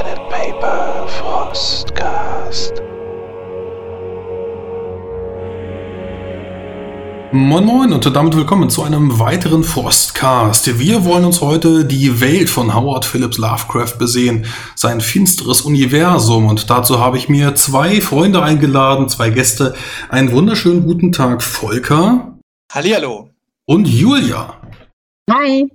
Pen and Paper Frostcast. Moin Moin und damit willkommen zu einem weiteren Frostcast. Wir wollen uns heute die Welt von Howard Phillips Lovecraft besehen, sein finsteres Universum und dazu habe ich mir zwei Freunde eingeladen, zwei Gäste. Einen wunderschönen guten Tag Volker. Hallihallo. Und Julia. Hi.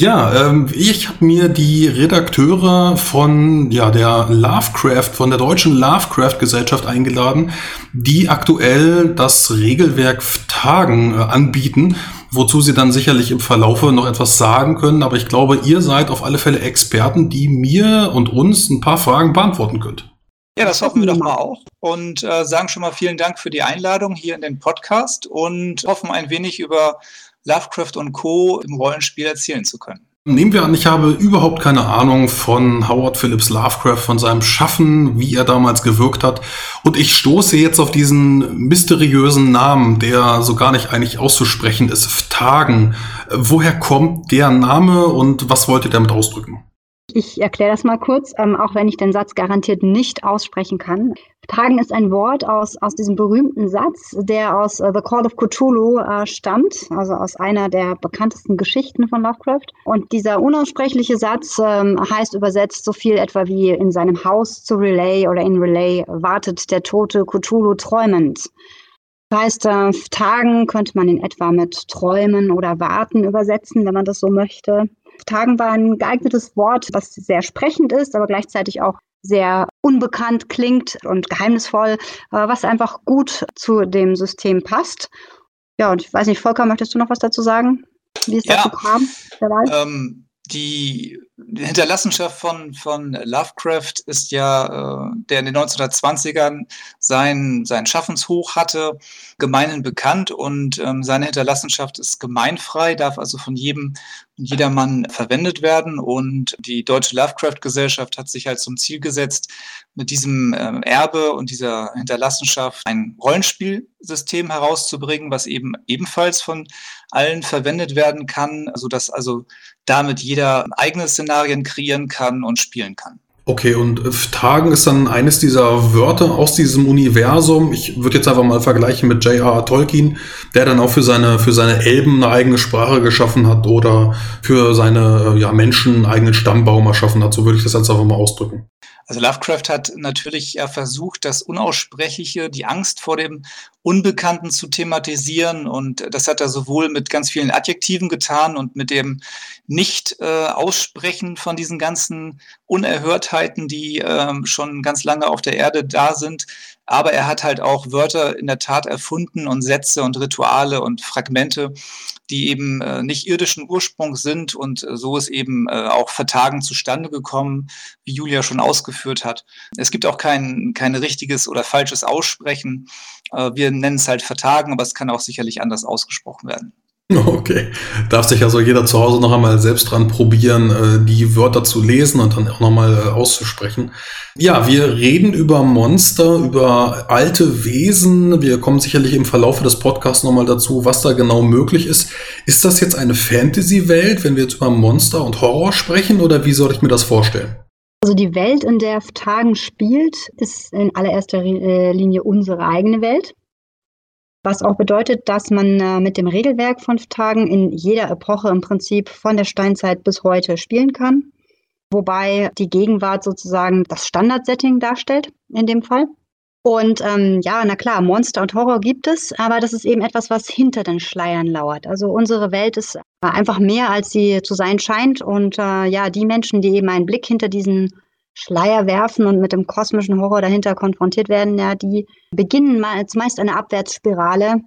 Ja, ähm, ich habe mir die Redakteure von ja, der Lovecraft, von der deutschen Lovecraft-Gesellschaft eingeladen, die aktuell das Regelwerk Tagen äh, anbieten, wozu sie dann sicherlich im Verlaufe noch etwas sagen können. Aber ich glaube, ihr seid auf alle Fälle Experten, die mir und uns ein paar Fragen beantworten könnt. Ja, das hoffen wir doch mal auch und äh, sagen schon mal vielen Dank für die Einladung hier in den Podcast und hoffen ein wenig über Lovecraft und Co. im Rollenspiel erzählen zu können. Nehmen wir an, ich habe überhaupt keine Ahnung von Howard Phillips Lovecraft, von seinem Schaffen, wie er damals gewirkt hat. Und ich stoße jetzt auf diesen mysteriösen Namen, der so gar nicht eigentlich auszusprechen ist, Tagen. Woher kommt der Name und was wollt ihr damit ausdrücken? Ich erkläre das mal kurz, ähm, auch wenn ich den Satz garantiert nicht aussprechen kann. Tragen ist ein Wort aus, aus diesem berühmten Satz, der aus uh, The Call of Cthulhu äh, stammt, also aus einer der bekanntesten Geschichten von Lovecraft. Und dieser unaussprechliche Satz ähm, heißt übersetzt so viel etwa wie in seinem Haus zu Relay oder in Relay wartet der tote Cthulhu träumend. Das heißt, äh, Tagen könnte man in etwa mit Träumen oder Warten übersetzen, wenn man das so möchte. Tagen war ein geeignetes Wort, was sehr sprechend ist, aber gleichzeitig auch sehr unbekannt klingt und geheimnisvoll, äh, was einfach gut zu dem System passt. Ja, und ich weiß nicht, Volker, möchtest du noch was dazu sagen, wie es ja, dazu kam? Ähm, die Hinterlassenschaft von, von Lovecraft ist ja, äh, der in den 1920ern sein, sein Schaffenshoch hatte, gemeinhin bekannt und ähm, seine Hinterlassenschaft ist gemeinfrei, darf also von jedem und jedermann verwendet werden. Und die Deutsche Lovecraft-Gesellschaft hat sich halt zum Ziel gesetzt, mit diesem äh, Erbe und dieser Hinterlassenschaft ein Rollenspielsystem herauszubringen, was eben ebenfalls von allen verwendet werden kann, sodass also damit jeder eigene Szenarien kreieren kann und spielen kann. Okay, und äh, Tagen ist dann eines dieser Wörter aus diesem Universum. Ich würde jetzt einfach mal vergleichen mit J.R.R. Tolkien, der dann auch für seine, für seine Elben eine eigene Sprache geschaffen hat oder für seine äh, ja, Menschen einen eigenen Stammbaum erschaffen hat. So würde ich das jetzt einfach mal ausdrücken. Also Lovecraft hat natürlich ja versucht, das Unaussprechliche, die Angst vor dem Unbekannten zu thematisieren. Und das hat er sowohl mit ganz vielen Adjektiven getan und mit dem Nicht-Aussprechen äh, von diesen ganzen Unerhörtheiten, die äh, schon ganz lange auf der Erde da sind, aber er hat halt auch Wörter in der Tat erfunden und Sätze und Rituale und Fragmente, die eben äh, nicht irdischen Ursprungs sind und äh, so ist eben äh, auch Vertagen zustande gekommen, wie Julia schon ausgeführt hat. Es gibt auch kein, kein richtiges oder falsches Aussprechen. Äh, wir nennen es halt Vertagen, aber es kann auch sicherlich anders ausgesprochen werden. Okay. Darf sich also jeder zu Hause noch einmal selbst dran probieren, äh, die Wörter zu lesen und dann auch nochmal äh, auszusprechen. Ja, wir reden über Monster, über alte Wesen. Wir kommen sicherlich im Verlauf des Podcasts nochmal dazu, was da genau möglich ist. Ist das jetzt eine Fantasy-Welt, wenn wir jetzt über Monster und Horror sprechen, oder wie soll ich mir das vorstellen? Also die Welt, in der Tagen spielt, ist in allererster äh, Linie unsere eigene Welt was auch bedeutet, dass man äh, mit dem Regelwerk von Tagen in jeder Epoche im Prinzip von der Steinzeit bis heute spielen kann. Wobei die Gegenwart sozusagen das Standardsetting darstellt in dem Fall. Und ähm, ja, na klar, Monster und Horror gibt es, aber das ist eben etwas, was hinter den Schleiern lauert. Also unsere Welt ist einfach mehr, als sie zu sein scheint. Und äh, ja, die Menschen, die eben einen Blick hinter diesen Schleier werfen und mit dem kosmischen Horror dahinter konfrontiert werden, ja, die beginnen meist eine Abwärtsspirale,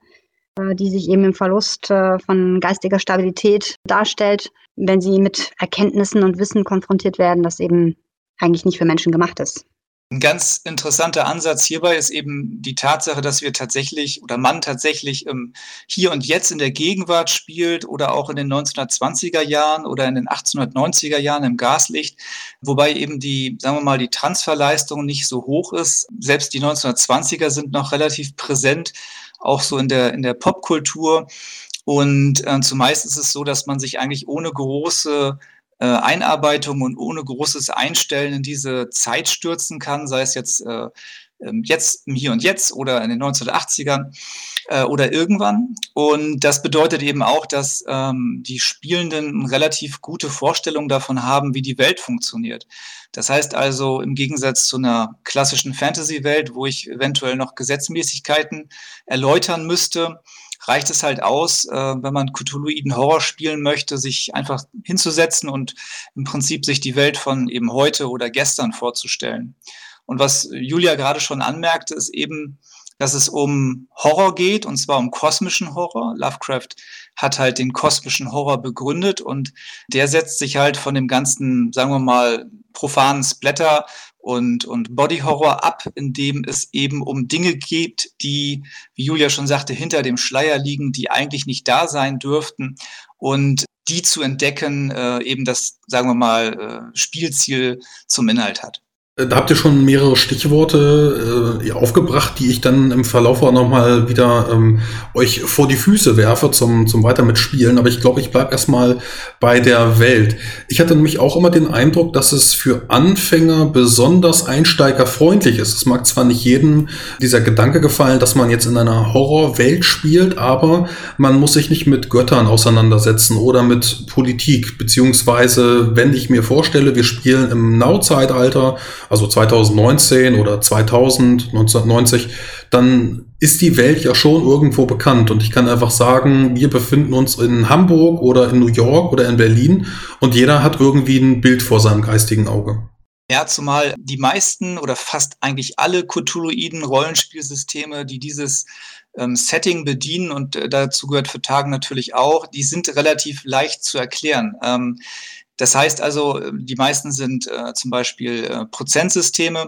äh, die sich eben im Verlust äh, von geistiger Stabilität darstellt, wenn sie mit Erkenntnissen und Wissen konfrontiert werden, das eben eigentlich nicht für Menschen gemacht ist. Ein ganz interessanter Ansatz hierbei ist eben die Tatsache, dass wir tatsächlich oder man tatsächlich ähm, hier und jetzt in der Gegenwart spielt oder auch in den 1920er Jahren oder in den 1890er Jahren im Gaslicht, wobei eben die, sagen wir mal, die Transferleistung nicht so hoch ist. Selbst die 1920er sind noch relativ präsent, auch so in der, in der Popkultur. Und äh, zumeist ist es so, dass man sich eigentlich ohne große äh, Einarbeitung und ohne großes Einstellen in diese Zeit stürzen kann, sei es jetzt äh, ähm, jetzt Hier und Jetzt oder in den 1980ern äh, oder irgendwann. Und das bedeutet eben auch, dass ähm, die Spielenden relativ gute Vorstellung davon haben, wie die Welt funktioniert. Das heißt also, im Gegensatz zu einer klassischen Fantasy-Welt, wo ich eventuell noch Gesetzmäßigkeiten erläutern müsste, reicht es halt aus, äh, wenn man Cthulhuiden Horror spielen möchte, sich einfach hinzusetzen und im Prinzip sich die Welt von eben heute oder gestern vorzustellen. Und was Julia gerade schon anmerkte, ist eben, dass es um Horror geht, und zwar um kosmischen Horror. Lovecraft hat halt den kosmischen Horror begründet und der setzt sich halt von dem ganzen, sagen wir mal, profanen Splatter und, und Body Horror ab, indem es eben um Dinge geht, die, wie Julia schon sagte, hinter dem Schleier liegen, die eigentlich nicht da sein dürften und die zu entdecken äh, eben das, sagen wir mal, äh, Spielziel zum Inhalt hat. Äh, da habt ihr schon mehrere Stichworte äh, aufgebracht, die ich dann im Verlauf auch nochmal wieder ähm, euch vor die Füße werfe zum, zum weiter mitspielen. Aber ich glaube, ich bleibe erstmal bei der Welt. Ich hatte nämlich auch immer den Eindruck, dass es für Anfänger besonders einsteigerfreundlich ist. Es mag zwar nicht jedem dieser Gedanke gefallen, dass man jetzt in einer Horrorwelt spielt, aber man muss sich nicht mit Göttern auseinandersetzen oder mit Politik. Beziehungsweise, wenn ich mir vorstelle, wir spielen im Now-Zeitalter, also 2019 oder 2000, 1990, dann ist die Welt ja schon irgendwo bekannt. Und ich kann einfach sagen, wir befinden uns in Hamburg oder in New York oder in Berlin und jeder hat irgendwie ein Bild vor seinem geistigen Auge. Ja, zumal die meisten oder fast eigentlich alle Cthulhuiden Rollenspielsysteme, die dieses ähm, Setting bedienen und äh, dazu gehört für Tagen natürlich auch, die sind relativ leicht zu erklären. Ähm, das heißt also, die meisten sind äh, zum Beispiel äh, Prozentsysteme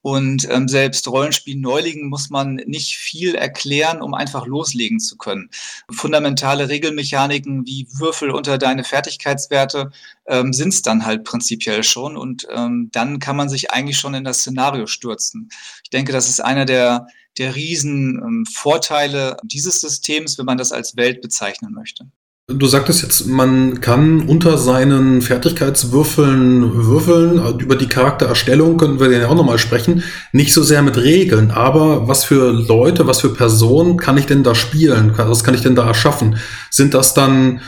und ähm, selbst Rollenspiel-Neulingen muss man nicht viel erklären, um einfach loslegen zu können. Fundamentale Regelmechaniken wie Würfel unter deine Fertigkeitswerte ähm, sind es dann halt prinzipiell schon und ähm, dann kann man sich eigentlich schon in das Szenario stürzen. Ich denke, das ist einer der, der riesen ähm, Vorteile dieses Systems, wenn man das als Welt bezeichnen möchte. Du sagtest jetzt, man kann unter seinen Fertigkeitswürfeln würfeln. Über die Charaktererstellung können wir ja auch nochmal sprechen. Nicht so sehr mit Regeln, aber was für Leute, was für Personen kann ich denn da spielen? Was kann ich denn da erschaffen? Sind das dann,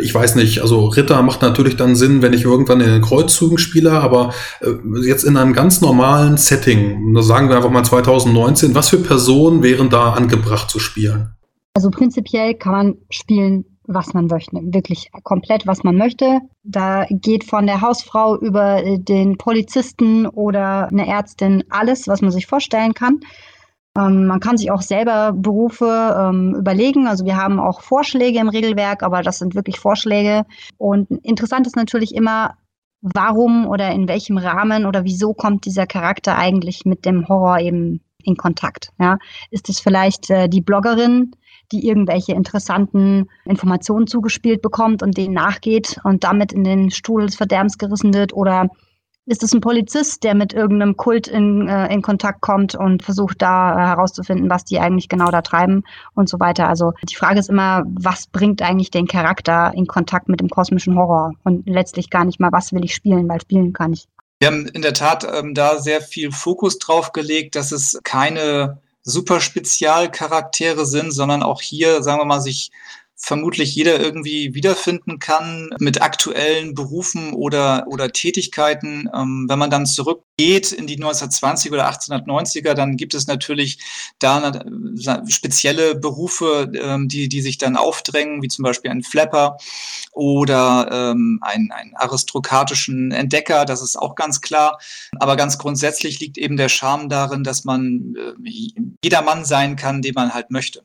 ich weiß nicht, also Ritter macht natürlich dann Sinn, wenn ich irgendwann in den Kreuzzügen spiele, aber äh, jetzt in einem ganz normalen Setting, sagen wir einfach mal 2019, was für Personen wären da angebracht zu spielen? Also prinzipiell kann man spielen, was man möchte, wirklich komplett, was man möchte. Da geht von der Hausfrau über äh, den Polizisten oder eine Ärztin alles, was man sich vorstellen kann. Ähm, man kann sich auch selber Berufe ähm, überlegen. Also wir haben auch Vorschläge im Regelwerk, aber das sind wirklich Vorschläge. Und interessant ist natürlich immer, warum oder in welchem Rahmen oder wieso kommt dieser Charakter eigentlich mit dem Horror eben in Kontakt. Ja? Ist es vielleicht äh, die Bloggerin, die irgendwelche interessanten Informationen zugespielt bekommt und denen nachgeht und damit in den Stuhl des Verderbens gerissen wird? Oder ist es ein Polizist, der mit irgendeinem Kult in, äh, in Kontakt kommt und versucht da äh, herauszufinden, was die eigentlich genau da treiben und so weiter? Also die Frage ist immer, was bringt eigentlich den Charakter in Kontakt mit dem kosmischen Horror? Und letztlich gar nicht mal, was will ich spielen, weil spielen kann ich. Wir haben in der Tat ähm, da sehr viel Fokus drauf gelegt, dass es keine super Spezialcharaktere sind, sondern auch hier, sagen wir mal, sich vermutlich jeder irgendwie wiederfinden kann mit aktuellen Berufen oder, oder Tätigkeiten. Ähm, wenn man dann zurückgeht in die 1920er oder 1890er, dann gibt es natürlich da spezielle Berufe, ähm, die, die sich dann aufdrängen, wie zum Beispiel ein Flapper oder ähm, einen, einen aristokratischen Entdecker, das ist auch ganz klar. Aber ganz grundsätzlich liegt eben der Charme darin, dass man äh, jeder Mann sein kann, den man halt möchte.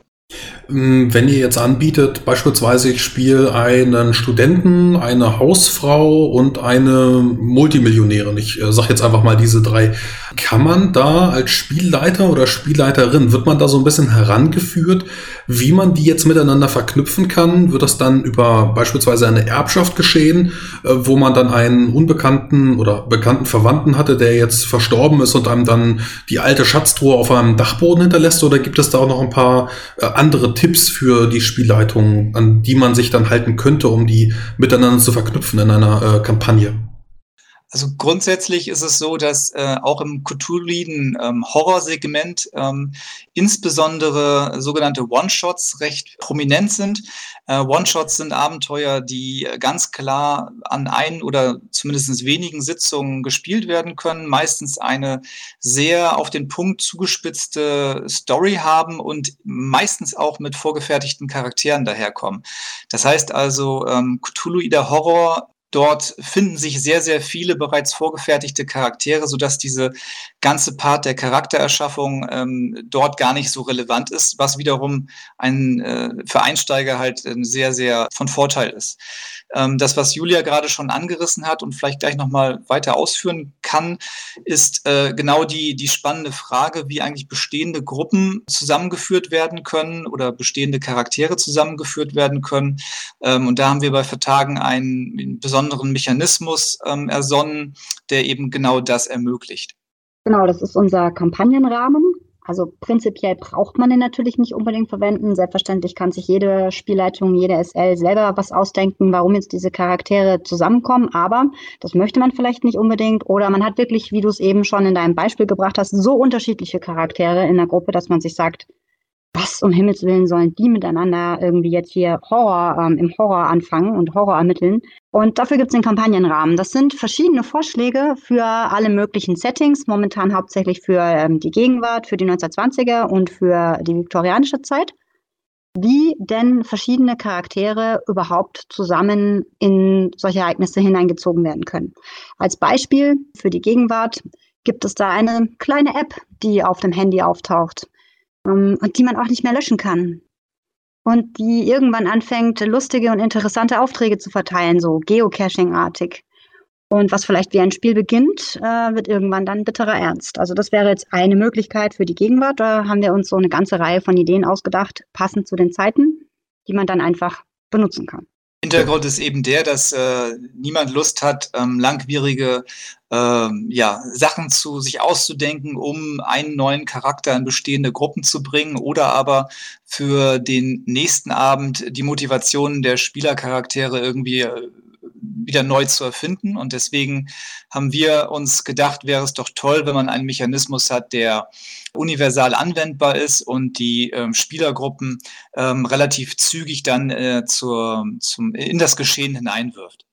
Ähm, wenn ihr jetzt anbietet, beispielsweise ich spiele einen Studenten, eine Hausfrau und eine Multimillionärin, ich äh, sage jetzt einfach mal diese drei, kann man da als Spielleiter oder Spielleiterin, wird man da so ein bisschen herangeführt, wie man die jetzt miteinander verknüpfen kann? Wird das dann über beispielsweise eine Erbschaft geschehen, äh, wo man dann einen unbekannten oder bekannten Verwandten hatte, der jetzt verstorben ist und einem dann die alte Schatztruhe auf einem Dachboden hinterlässt? Oder gibt es da auch noch ein paar äh, andere Tipps für die Spielleitung, an die man sich dann halten könnte, um die miteinander zu verknüpfen in einer äh, Kampagne? Also grundsätzlich ist es so, dass äh, auch im Cthulhuiden ähm, Horrorsegment ähm, insbesondere sogenannte One-Shots recht prominent sind. Äh, One-Shots sind Abenteuer, die ganz klar an ein oder zumindest wenigen Sitzungen gespielt werden können, meistens eine sehr auf den Punkt zugespitzte Story haben und meistens auch mit vorgefertigten Charakteren daherkommen. Das heißt also, ähm, Cthulhuider Horror Dort finden sich sehr, sehr viele bereits vorgefertigte Charaktere, sodass diese ganze Part der Charaktererschaffung ähm, dort gar nicht so relevant ist, was wiederum ein, äh, für Einsteiger halt äh, sehr, sehr von Vorteil ist. Ähm, das, was Julia gerade schon angerissen hat und vielleicht gleich nochmal weiter ausführen kann, ist äh, genau die, die spannende Frage, wie eigentlich bestehende Gruppen zusammengeführt werden können oder bestehende Charaktere zusammengeführt werden können. Ähm, und da haben wir bei Vertagen einen besonderen Mechanismus ähm, ersonnen, der eben genau das ermöglicht. Genau, das ist unser Kampagnenrahmen. Also prinzipiell braucht man den natürlich nicht unbedingt verwenden. Selbstverständlich kann sich jede Spielleitung, jede SL selber was ausdenken, warum jetzt diese Charaktere zusammenkommen. Aber das möchte man vielleicht nicht unbedingt. Oder man hat wirklich, wie du es eben schon in deinem Beispiel gebracht hast, so unterschiedliche Charaktere in der Gruppe, dass man sich sagt, was um Himmels Willen sollen die miteinander irgendwie jetzt hier Horror ähm, im Horror anfangen und Horror ermitteln? Und dafür gibt es den Kampagnenrahmen. Das sind verschiedene Vorschläge für alle möglichen Settings, momentan hauptsächlich für ähm, die Gegenwart, für die 1920er und für die viktorianische Zeit, wie denn verschiedene Charaktere überhaupt zusammen in solche Ereignisse hineingezogen werden können. Als Beispiel für die Gegenwart gibt es da eine kleine App, die auf dem Handy auftaucht ähm, und die man auch nicht mehr löschen kann. Und die irgendwann anfängt, lustige und interessante Aufträge zu verteilen, so Geocaching-artig. Und was vielleicht wie ein Spiel beginnt, äh, wird irgendwann dann bitterer Ernst. Also das wäre jetzt eine Möglichkeit für die Gegenwart. Da haben wir uns so eine ganze Reihe von Ideen ausgedacht, passend zu den Zeiten, die man dann einfach benutzen kann. Hintergrund ist eben der, dass äh, niemand Lust hat, ähm, langwierige ähm, ja, Sachen zu sich auszudenken, um einen neuen Charakter in bestehende Gruppen zu bringen oder aber für den nächsten Abend die Motivation der Spielercharaktere irgendwie äh, wieder neu zu erfinden. Und deswegen haben wir uns gedacht, wäre es doch toll, wenn man einen Mechanismus hat, der universal anwendbar ist und die ähm, Spielergruppen ähm, relativ zügig dann äh, zur, zum, in das Geschehen hineinwirft.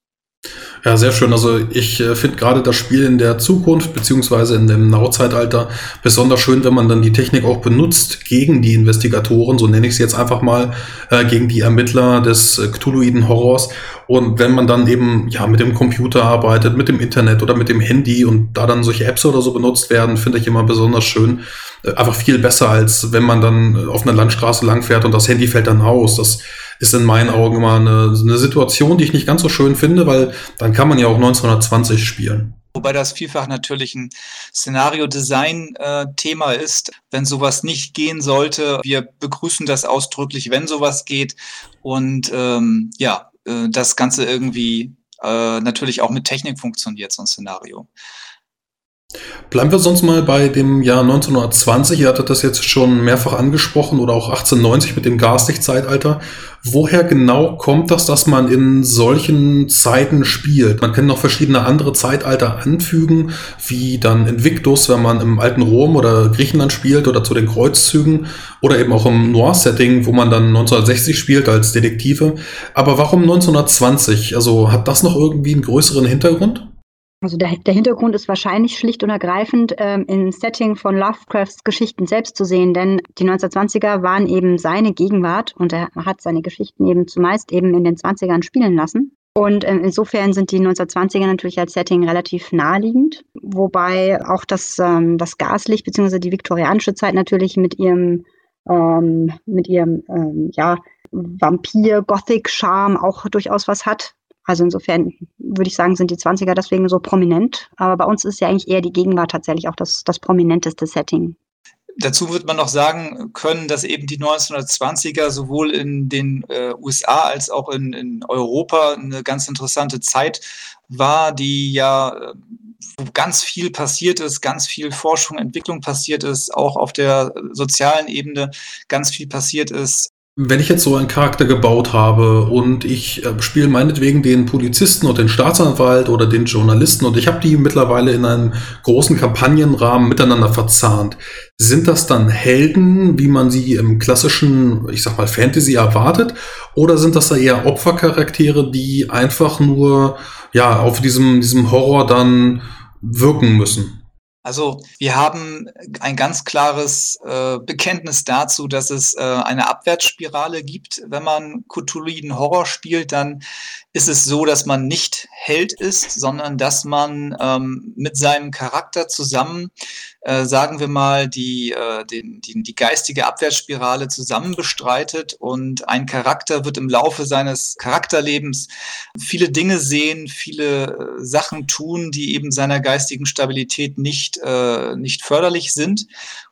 Ja, sehr schön. Also ich äh, finde gerade das Spiel in der Zukunft beziehungsweise in dem Nauzeitalter besonders schön, wenn man dann die Technik auch benutzt gegen die Investigatoren, so nenne ich es jetzt einfach mal, äh, gegen die Ermittler des äh, Cthulhuiden Horrors. Und wenn man dann eben ja mit dem Computer arbeitet, mit dem Internet oder mit dem Handy und da dann solche Apps oder so benutzt werden, finde ich immer besonders schön. Äh, einfach viel besser, als wenn man dann auf einer Landstraße langfährt und das Handy fällt dann aus. Das ist in meinen Augen immer eine, eine Situation, die ich nicht ganz so schön finde, weil dann kann man ja auch 1920 spielen. Wobei das vielfach natürlich ein Szenario-Design-Thema ist, wenn sowas nicht gehen sollte. Wir begrüßen das ausdrücklich, wenn sowas geht. Und ähm, ja, äh, das Ganze irgendwie äh, natürlich auch mit Technik funktioniert, so ein Szenario. Bleiben wir sonst mal bei dem Jahr 1920. Ihr hattet das jetzt schon mehrfach angesprochen oder auch 1890 mit dem Gaslichtzeitalter. Woher genau kommt das, dass man in solchen Zeiten spielt? Man kann noch verschiedene andere Zeitalter anfügen, wie dann Invictus, wenn man im alten Rom oder Griechenland spielt oder zu den Kreuzzügen oder eben auch im Noir-Setting, wo man dann 1960 spielt als Detektive. Aber warum 1920? Also hat das noch irgendwie einen größeren Hintergrund? Also der, der, Hintergrund ist wahrscheinlich schlicht und ergreifend ähm, im Setting von Lovecrafts Geschichten selbst zu sehen, denn die 1920er waren eben seine Gegenwart und er hat seine Geschichten eben zumeist eben in den 20ern spielen lassen. Und ähm, insofern sind die 1920er natürlich als Setting relativ naheliegend, wobei auch das, ähm, das Gaslicht bzw. die viktorianische Zeit natürlich mit ihrem, ähm, mit ihrem ähm, ja, Vampir-Gothic-Charme auch durchaus was hat. Also insofern würde ich sagen, sind die 20er deswegen so prominent. Aber bei uns ist ja eigentlich eher die Gegenwart tatsächlich auch das, das prominenteste Setting. Dazu wird man noch sagen können, dass eben die 1920er sowohl in den äh, USA als auch in, in Europa eine ganz interessante Zeit war, die ja äh, wo ganz viel passiert ist, ganz viel Forschung, Entwicklung passiert ist, auch auf der sozialen Ebene ganz viel passiert ist. Wenn ich jetzt so einen Charakter gebaut habe und ich äh, spiele meinetwegen den Polizisten und den Staatsanwalt oder den Journalisten und ich habe die mittlerweile in einem großen Kampagnenrahmen miteinander verzahnt, sind das dann Helden, wie man sie im klassischen, ich sag mal, Fantasy erwartet? Oder sind das da eher Opfercharaktere, die einfach nur ja auf diesem, diesem Horror dann wirken müssen? Also wir haben ein ganz klares äh, Bekenntnis dazu, dass es äh, eine Abwärtsspirale gibt. Wenn man Cthulhuiden Horror spielt, dann ist es so, dass man nicht Held ist, sondern dass man ähm, mit seinem Charakter zusammen, äh, sagen wir mal, die, äh, den, die, die geistige Abwärtsspirale zusammen bestreitet und ein Charakter wird im Laufe seines Charakterlebens viele Dinge sehen, viele äh, Sachen tun, die eben seiner geistigen Stabilität nicht, äh, nicht förderlich sind.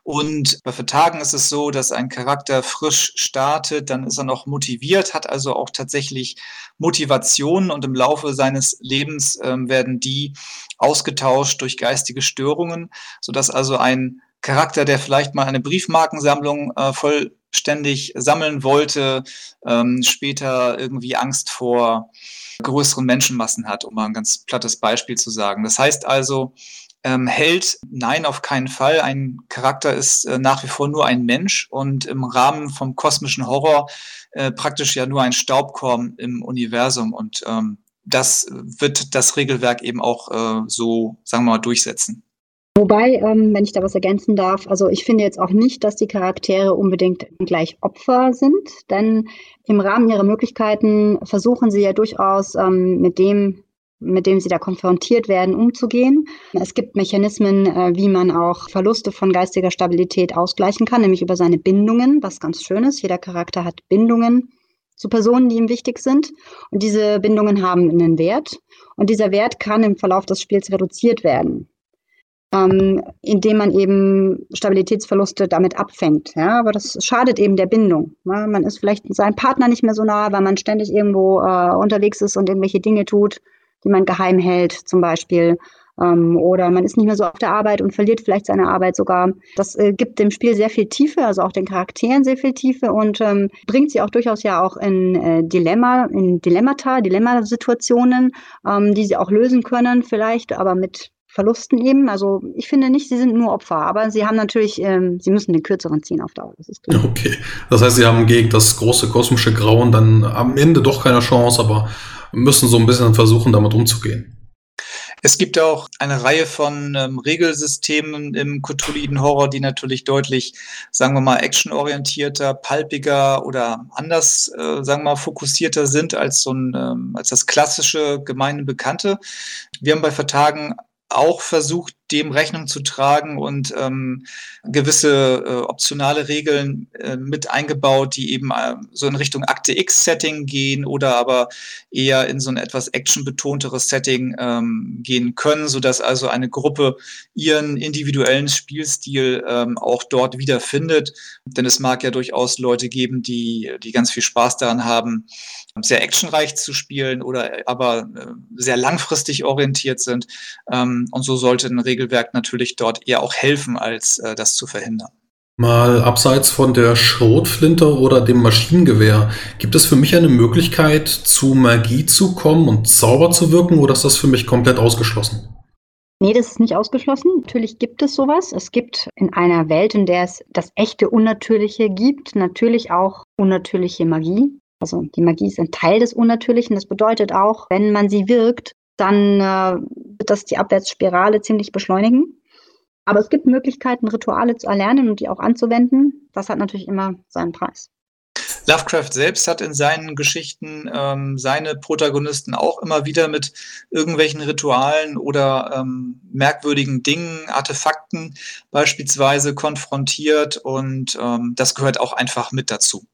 Und bei Vertagen ist es so, dass ein Charakter frisch startet, dann ist er noch motiviert, hat also auch tatsächlich Motivationen und im Laufe seines Lebens äh, werden die ausgetauscht durch geistige Störungen, sodass also ein Charakter, der vielleicht mal eine Briefmarkensammlung äh, vollständig sammeln wollte, ähm, später irgendwie Angst vor größeren Menschenmassen hat, um mal ein ganz plattes Beispiel zu sagen. Das heißt also, ähm, Held, nein, auf keinen Fall. Ein Charakter ist äh, nach wie vor nur ein Mensch und im Rahmen vom kosmischen Horror äh, praktisch ja nur ein Staubkorn im Universum. Und ähm, das wird das Regelwerk eben auch äh, so, sagen wir mal, durchsetzen. Wobei, ähm, wenn ich da was ergänzen darf, also ich finde jetzt auch nicht, dass die Charaktere unbedingt gleich Opfer sind, denn im Rahmen ihrer Möglichkeiten versuchen sie ja durchaus ähm, mit dem, mit dem sie da konfrontiert werden, umzugehen. Es gibt Mechanismen, äh, wie man auch Verluste von geistiger Stabilität ausgleichen kann, nämlich über seine Bindungen, was ganz schön ist. Jeder Charakter hat Bindungen zu Personen, die ihm wichtig sind. Und diese Bindungen haben einen Wert. Und dieser Wert kann im Verlauf des Spiels reduziert werden, ähm, indem man eben Stabilitätsverluste damit abfängt. Ja, aber das schadet eben der Bindung. Ja, man ist vielleicht seinem Partner nicht mehr so nah, weil man ständig irgendwo äh, unterwegs ist und irgendwelche Dinge tut die man geheim hält zum Beispiel. Ähm, oder man ist nicht mehr so auf der Arbeit und verliert vielleicht seine Arbeit sogar. Das äh, gibt dem Spiel sehr viel Tiefe, also auch den Charakteren sehr viel Tiefe und ähm, bringt sie auch durchaus ja auch in äh, Dilemma, in Dilemmata, Dilemmasituationen, ähm, die sie auch lösen können vielleicht, aber mit Verlusten eben. Also ich finde nicht, sie sind nur Opfer, aber sie haben natürlich, ähm, sie müssen den kürzeren ziehen auf Dauer. Das ist klar. Okay, das heißt, sie haben gegen das große kosmische Grauen dann am Ende doch keine Chance, aber müssen so ein bisschen versuchen, damit umzugehen. Es gibt auch eine Reihe von ähm, Regelsystemen im Cthulhuiden Horror, die natürlich deutlich, sagen wir mal, actionorientierter, palpiger oder anders, äh, sagen wir mal, fokussierter sind als so ein, ähm, als das klassische gemeine Bekannte. Wir haben bei Vertagen auch versucht, dem Rechnung zu tragen und ähm, gewisse äh, optionale Regeln äh, mit eingebaut, die eben äh, so in Richtung Akte X-Setting gehen oder aber eher in so ein etwas actionbetonteres Setting ähm, gehen können, sodass also eine Gruppe ihren individuellen Spielstil ähm, auch dort wiederfindet. Denn es mag ja durchaus Leute geben, die, die ganz viel Spaß daran haben, sehr actionreich zu spielen oder aber äh, sehr langfristig orientiert sind. Ähm, und so sollte ein Regelwerk natürlich dort eher auch helfen, als äh, das zu verhindern. Mal abseits von der Schrotflinte oder dem Maschinengewehr, gibt es für mich eine Möglichkeit, zu Magie zu kommen und Zauber zu wirken oder ist das für mich komplett ausgeschlossen? Nee, das ist nicht ausgeschlossen. Natürlich gibt es sowas. Es gibt in einer Welt, in der es das echte Unnatürliche gibt, natürlich auch unnatürliche Magie. Also die Magie ist ein Teil des Unnatürlichen. Das bedeutet auch, wenn man sie wirkt, dann äh, wird das die Abwärtsspirale ziemlich beschleunigen. Aber es gibt Möglichkeiten, Rituale zu erlernen und die auch anzuwenden. Das hat natürlich immer seinen Preis. Lovecraft selbst hat in seinen Geschichten ähm, seine Protagonisten auch immer wieder mit irgendwelchen Ritualen oder ähm, merkwürdigen Dingen, Artefakten beispielsweise konfrontiert und ähm, das gehört auch einfach mit dazu.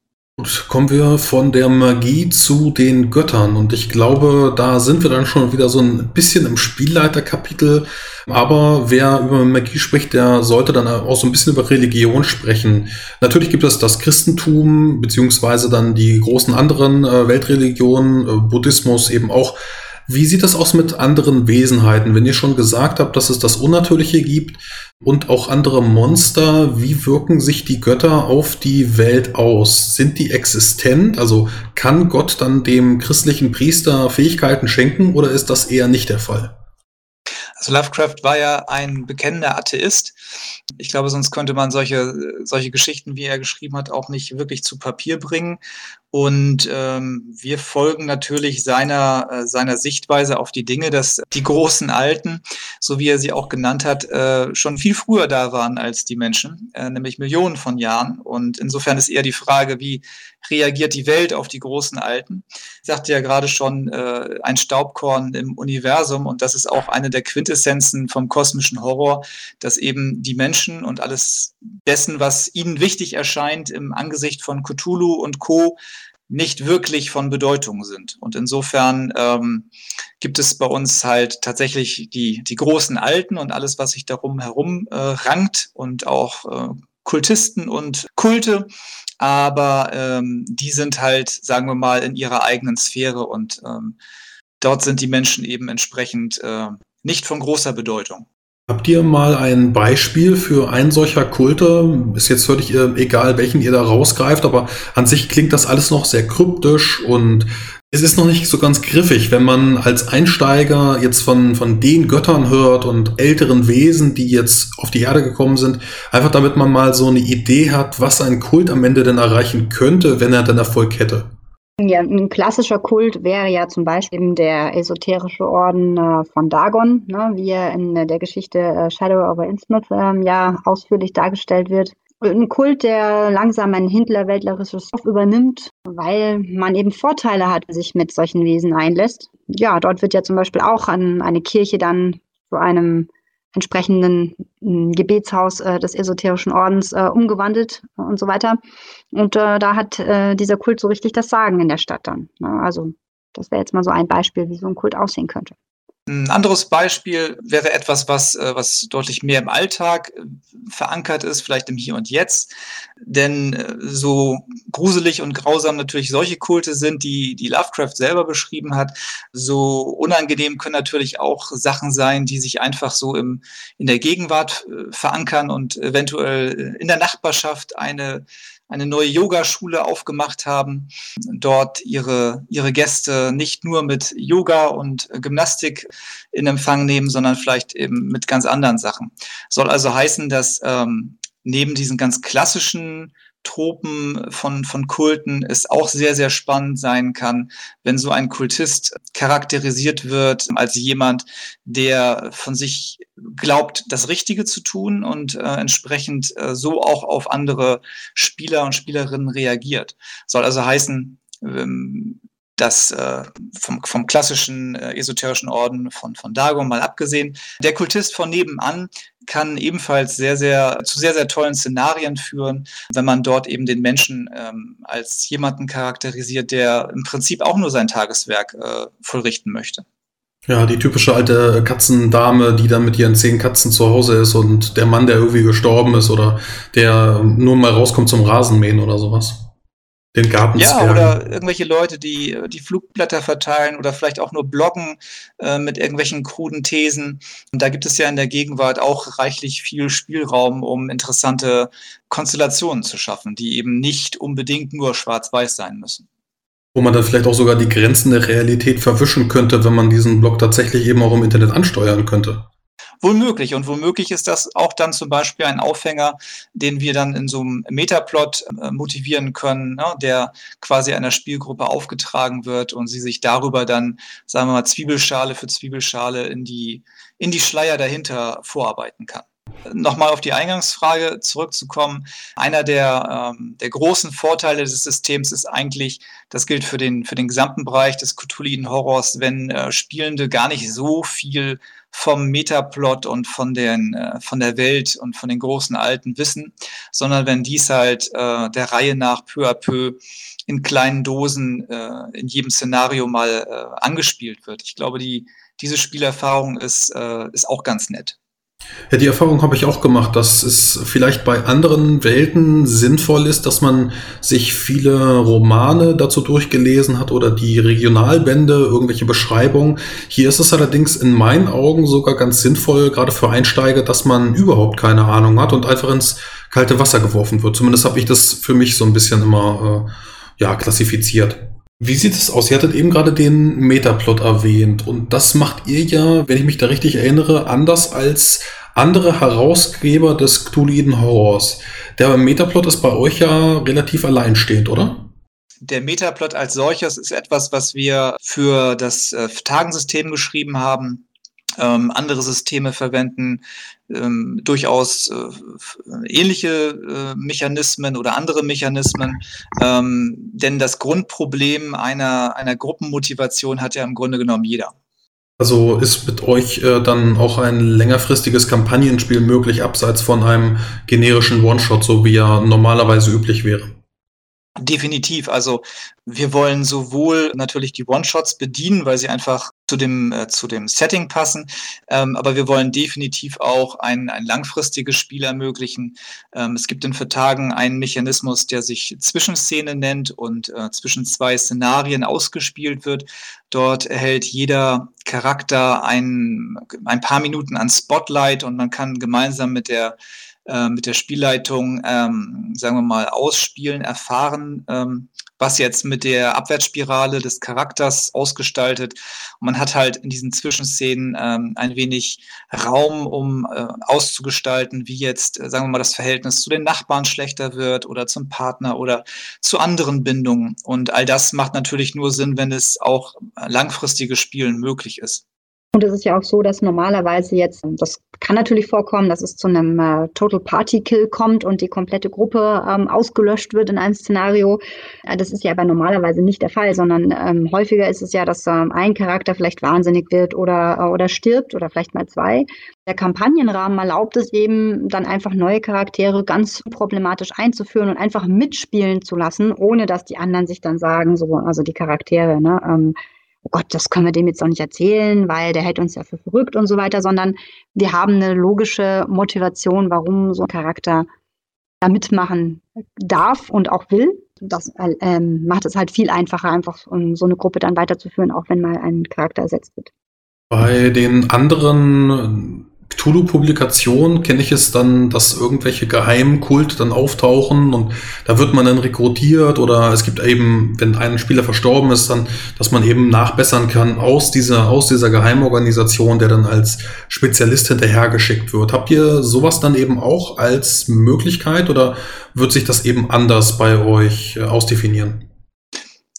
Kommen wir von der Magie zu den Göttern. Und ich glaube, da sind wir dann schon wieder so ein bisschen im Spielleiterkapitel. Aber wer über Magie spricht, der sollte dann auch so ein bisschen über Religion sprechen. Natürlich gibt es das Christentum, beziehungsweise dann die großen anderen äh, Weltreligionen, äh, Buddhismus eben auch. Wie sieht das aus mit anderen Wesenheiten? Wenn ihr schon gesagt habt, dass es das Unnatürliche gibt und auch andere Monster, wie wirken sich die Götter auf die Welt aus? Sind die existent? Also kann Gott dann dem christlichen Priester Fähigkeiten schenken oder ist das eher nicht der Fall? Also Lovecraft war ja ein bekennender Atheist. Ich glaube, sonst könnte man solche, solche Geschichten, wie er geschrieben hat, auch nicht wirklich zu Papier bringen. Und ähm, wir folgen natürlich seiner, äh, seiner Sichtweise auf die Dinge, dass die großen Alten, so wie er sie auch genannt hat, äh, schon viel früher da waren als die Menschen, äh, nämlich Millionen von Jahren. Und insofern ist eher die Frage, wie reagiert die Welt auf die großen Alten? Ich sagte ja gerade schon, äh, ein Staubkorn im Universum. Und das ist auch eine der Quintessenzen vom kosmischen Horror, dass eben die Menschen und alles dessen, was ihnen wichtig erscheint im Angesicht von Cthulhu und Co., nicht wirklich von Bedeutung sind. Und insofern ähm, gibt es bei uns halt tatsächlich die, die großen Alten und alles, was sich darum herum äh, rankt und auch äh, Kultisten und Kulte. Aber ähm, die sind halt, sagen wir mal, in ihrer eigenen Sphäre und ähm, dort sind die Menschen eben entsprechend äh, nicht von großer Bedeutung. Habt ihr mal ein Beispiel für einen solcher Kulte? Ist jetzt völlig äh, egal, welchen ihr da rausgreift, aber an sich klingt das alles noch sehr kryptisch und es ist noch nicht so ganz griffig, wenn man als Einsteiger jetzt von, von den Göttern hört und älteren Wesen, die jetzt auf die Erde gekommen sind, einfach damit man mal so eine Idee hat, was ein Kult am Ende denn erreichen könnte, wenn er dann Erfolg hätte. Ja, ein klassischer Kult wäre ja zum Beispiel der esoterische Orden äh, von Dagon, ne, wie er in der Geschichte äh, Shadow over Innsmouth ähm, ja ausführlich dargestellt wird. Ein Kult, der langsam ein hintlerweltlerisches Stoff übernimmt, weil man eben Vorteile hat, sich mit solchen Wesen einlässt. Ja, dort wird ja zum Beispiel auch an eine Kirche dann zu einem entsprechenden hm, Gebetshaus äh, des esoterischen Ordens äh, umgewandelt und so weiter. Und äh, da hat äh, dieser Kult so richtig das Sagen in der Stadt dann. Ne? Also das wäre jetzt mal so ein Beispiel, wie so ein Kult aussehen könnte. Ein anderes Beispiel wäre etwas, was, äh, was deutlich mehr im Alltag äh, verankert ist, vielleicht im Hier und Jetzt. Denn äh, so gruselig und grausam natürlich solche Kulte sind, die, die Lovecraft selber beschrieben hat, so unangenehm können natürlich auch Sachen sein, die sich einfach so im, in der Gegenwart verankern und eventuell in der Nachbarschaft eine eine neue Yogaschule aufgemacht haben, dort ihre, ihre Gäste nicht nur mit Yoga und Gymnastik in Empfang nehmen, sondern vielleicht eben mit ganz anderen Sachen. Soll also heißen, dass ähm, neben diesen ganz klassischen Tropen von, von Kulten es auch sehr, sehr spannend sein kann, wenn so ein Kultist charakterisiert wird als jemand, der von sich glaubt, das Richtige zu tun und äh, entsprechend äh, so auch auf andere Spieler und Spielerinnen reagiert. Soll also heißen, ähm, das äh, vom, vom klassischen äh, esoterischen Orden von, von Dagon mal abgesehen. Der Kultist von nebenan kann ebenfalls sehr, sehr zu sehr, sehr tollen Szenarien führen, wenn man dort eben den Menschen ähm, als jemanden charakterisiert, der im Prinzip auch nur sein Tageswerk äh, vollrichten möchte. Ja, die typische alte Katzendame, die dann mit ihren zehn Katzen zu Hause ist und der Mann, der irgendwie gestorben ist oder der nur mal rauskommt zum Rasenmähen oder sowas. Den Garten Ja, oder irgendwelche Leute, die die Flugblätter verteilen oder vielleicht auch nur bloggen äh, mit irgendwelchen kruden Thesen. Und da gibt es ja in der Gegenwart auch reichlich viel Spielraum, um interessante Konstellationen zu schaffen, die eben nicht unbedingt nur schwarz-weiß sein müssen. Wo man dann vielleicht auch sogar die Grenzen der Realität verwischen könnte, wenn man diesen Blog tatsächlich eben auch im Internet ansteuern könnte. Womöglich. Und womöglich ist das auch dann zum Beispiel ein Aufhänger, den wir dann in so einem Metaplot äh, motivieren können, ne, der quasi einer Spielgruppe aufgetragen wird und sie sich darüber dann, sagen wir mal, Zwiebelschale für Zwiebelschale in die, in die Schleier dahinter vorarbeiten kann. Nochmal auf die Eingangsfrage zurückzukommen. Einer der, ähm, der großen Vorteile des Systems ist eigentlich, das gilt für den, für den gesamten Bereich des Cthulhiden Horrors, wenn äh, Spielende gar nicht so viel vom Metaplot und von, den, äh, von der Welt und von den großen Alten wissen, sondern wenn dies halt äh, der Reihe nach peu à peu in kleinen Dosen äh, in jedem Szenario mal äh, angespielt wird. Ich glaube, die, diese Spielerfahrung ist, äh, ist auch ganz nett. Ja, die Erfahrung habe ich auch gemacht, dass es vielleicht bei anderen Welten sinnvoll ist, dass man sich viele Romane dazu durchgelesen hat oder die Regionalbände, irgendwelche Beschreibungen. Hier ist es allerdings in meinen Augen sogar ganz sinnvoll, gerade für Einsteiger, dass man überhaupt keine Ahnung hat und einfach ins kalte Wasser geworfen wird. Zumindest habe ich das für mich so ein bisschen immer äh, ja, klassifiziert. Wie sieht es aus? Ihr hattet eben gerade den Metaplot erwähnt und das macht ihr ja, wenn ich mich da richtig erinnere, anders als andere Herausgeber des Cthulhuiden Horrors. Der Metaplot ist bei euch ja relativ alleinstehend, oder? Der Metaplot als solches ist etwas, was wir für das äh, Tagensystem geschrieben haben ähm, andere Systeme verwenden ähm, durchaus äh, ähnliche äh, Mechanismen oder andere Mechanismen. Ähm, denn das Grundproblem einer, einer Gruppenmotivation hat ja im Grunde genommen jeder. Also ist mit euch äh, dann auch ein längerfristiges Kampagnenspiel möglich, abseits von einem generischen One-Shot, so wie er normalerweise üblich wäre? Definitiv. Also wir wollen sowohl natürlich die One-Shots bedienen, weil sie einfach zu dem, äh, zu dem Setting passen, ähm, aber wir wollen definitiv auch ein, ein langfristiges Spiel ermöglichen. Ähm, es gibt in Vertagen einen Mechanismus, der sich Zwischenszene nennt und äh, zwischen zwei Szenarien ausgespielt wird. Dort erhält jeder Charakter ein, ein paar Minuten an Spotlight und man kann gemeinsam mit der äh, mit der Spielleitung, ähm, sagen wir mal, ausspielen, erfahren, ähm, was jetzt mit der Abwärtsspirale des Charakters ausgestaltet. Und man hat halt in diesen Zwischenszenen ähm, ein wenig Raum, um äh, auszugestalten, wie jetzt, äh, sagen wir mal, das Verhältnis zu den Nachbarn schlechter wird oder zum Partner oder zu anderen Bindungen. Und all das macht natürlich nur Sinn, wenn es auch langfristiges Spielen möglich ist. Und es ist ja auch so, dass normalerweise jetzt, das kann natürlich vorkommen, dass es zu einem äh, Total Party Kill kommt und die komplette Gruppe ähm, ausgelöscht wird in einem Szenario. Äh, das ist ja aber normalerweise nicht der Fall, sondern ähm, häufiger ist es ja, dass ähm, ein Charakter vielleicht wahnsinnig wird oder, äh, oder stirbt oder vielleicht mal zwei. Der Kampagnenrahmen erlaubt es eben, dann einfach neue Charaktere ganz problematisch einzuführen und einfach mitspielen zu lassen, ohne dass die anderen sich dann sagen, so, also die Charaktere, ne, ähm, oh Gott, das können wir dem jetzt auch nicht erzählen, weil der hält uns ja für verrückt und so weiter, sondern wir haben eine logische Motivation, warum so ein Charakter da mitmachen darf und auch will. Das ähm, macht es halt viel einfacher, einfach um so eine Gruppe dann weiterzuführen, auch wenn mal ein Charakter ersetzt wird. Bei den anderen Cthulhu-Publikation kenne ich es dann, dass irgendwelche Geheimkulte dann auftauchen und da wird man dann rekrutiert oder es gibt eben, wenn ein Spieler verstorben ist, dann, dass man eben nachbessern kann aus dieser, aus dieser Geheimorganisation, der dann als Spezialist hinterhergeschickt wird. Habt ihr sowas dann eben auch als Möglichkeit oder wird sich das eben anders bei euch äh, ausdefinieren?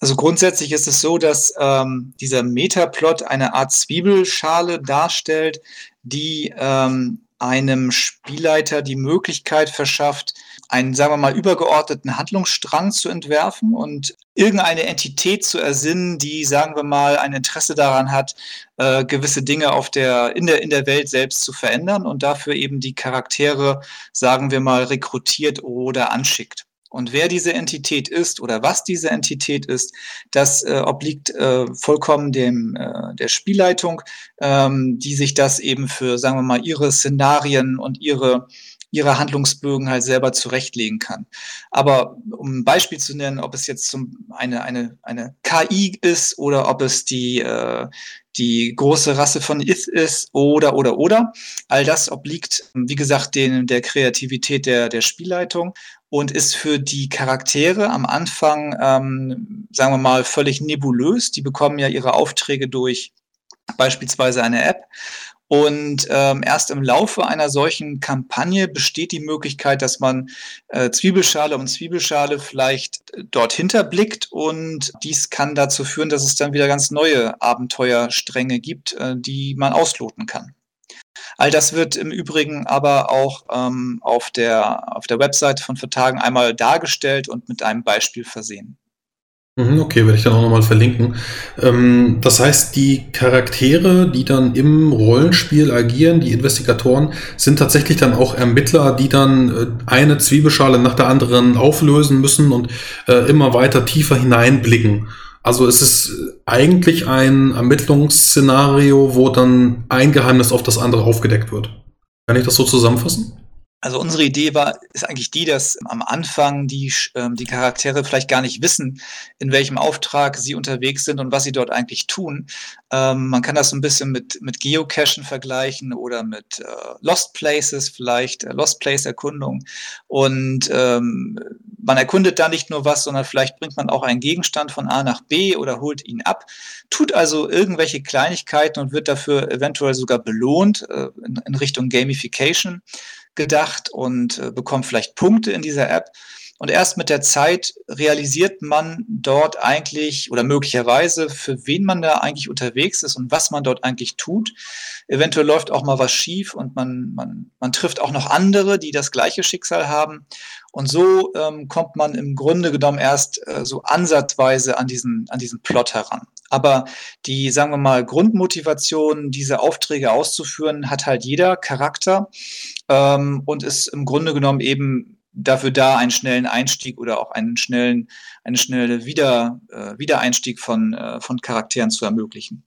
Also grundsätzlich ist es so, dass ähm, dieser Metaplot eine Art Zwiebelschale darstellt, die ähm, einem Spielleiter die Möglichkeit verschafft, einen, sagen wir mal, übergeordneten Handlungsstrang zu entwerfen und irgendeine Entität zu ersinnen, die, sagen wir mal, ein Interesse daran hat, äh, gewisse Dinge auf der, in, der, in der Welt selbst zu verändern und dafür eben die Charaktere, sagen wir mal, rekrutiert oder anschickt. Und wer diese Entität ist oder was diese Entität ist, das äh, obliegt äh, vollkommen dem, äh, der Spielleitung, ähm, die sich das eben für, sagen wir mal, ihre Szenarien und ihre, ihre Handlungsbögen halt selber zurechtlegen kann. Aber um ein Beispiel zu nennen, ob es jetzt zum, eine, eine, eine KI ist oder ob es die, äh, die große Rasse von Ith ist oder, oder, oder. All das obliegt, wie gesagt, den, der Kreativität der, der Spielleitung und ist für die Charaktere am Anfang, ähm, sagen wir mal, völlig nebulös. Die bekommen ja ihre Aufträge durch beispielsweise eine App. Und ähm, erst im Laufe einer solchen Kampagne besteht die Möglichkeit, dass man äh, Zwiebelschale und Zwiebelschale vielleicht äh, dort hinterblickt. Und dies kann dazu führen, dass es dann wieder ganz neue Abenteuerstränge gibt, äh, die man ausloten kann. All das wird im Übrigen aber auch ähm, auf, der, auf der Webseite von Vertagen einmal dargestellt und mit einem Beispiel versehen. Mhm, okay, werde ich dann auch nochmal verlinken. Ähm, das heißt, die Charaktere, die dann im Rollenspiel agieren, die Investigatoren, sind tatsächlich dann auch Ermittler, die dann äh, eine Zwiebelschale nach der anderen auflösen müssen und äh, immer weiter tiefer hineinblicken. Also es ist eigentlich ein Ermittlungsszenario, wo dann ein Geheimnis auf das andere aufgedeckt wird. Kann ich das so zusammenfassen? Also unsere Idee war, ist eigentlich die, dass am Anfang die, ähm, die Charaktere vielleicht gar nicht wissen, in welchem Auftrag sie unterwegs sind und was sie dort eigentlich tun. Ähm, man kann das so ein bisschen mit, mit Geocachen vergleichen oder mit äh, Lost Places vielleicht, äh, Lost Place Erkundung. Und ähm, man erkundet da nicht nur was, sondern vielleicht bringt man auch einen Gegenstand von A nach B oder holt ihn ab, tut also irgendwelche Kleinigkeiten und wird dafür eventuell sogar belohnt äh, in, in Richtung Gamification gedacht und äh, bekommt vielleicht Punkte in dieser App. Und erst mit der Zeit realisiert man dort eigentlich oder möglicherweise, für wen man da eigentlich unterwegs ist und was man dort eigentlich tut. Eventuell läuft auch mal was schief und man, man, man trifft auch noch andere, die das gleiche Schicksal haben. Und so ähm, kommt man im Grunde genommen erst äh, so ansatzweise an diesen, an diesen Plot heran. Aber die, sagen wir mal, Grundmotivation, diese Aufträge auszuführen, hat halt jeder Charakter ähm, und ist im Grunde genommen eben dafür da, einen schnellen Einstieg oder auch einen schnellen, eine schnelle Wieder, äh, Wiedereinstieg von, äh, von Charakteren zu ermöglichen.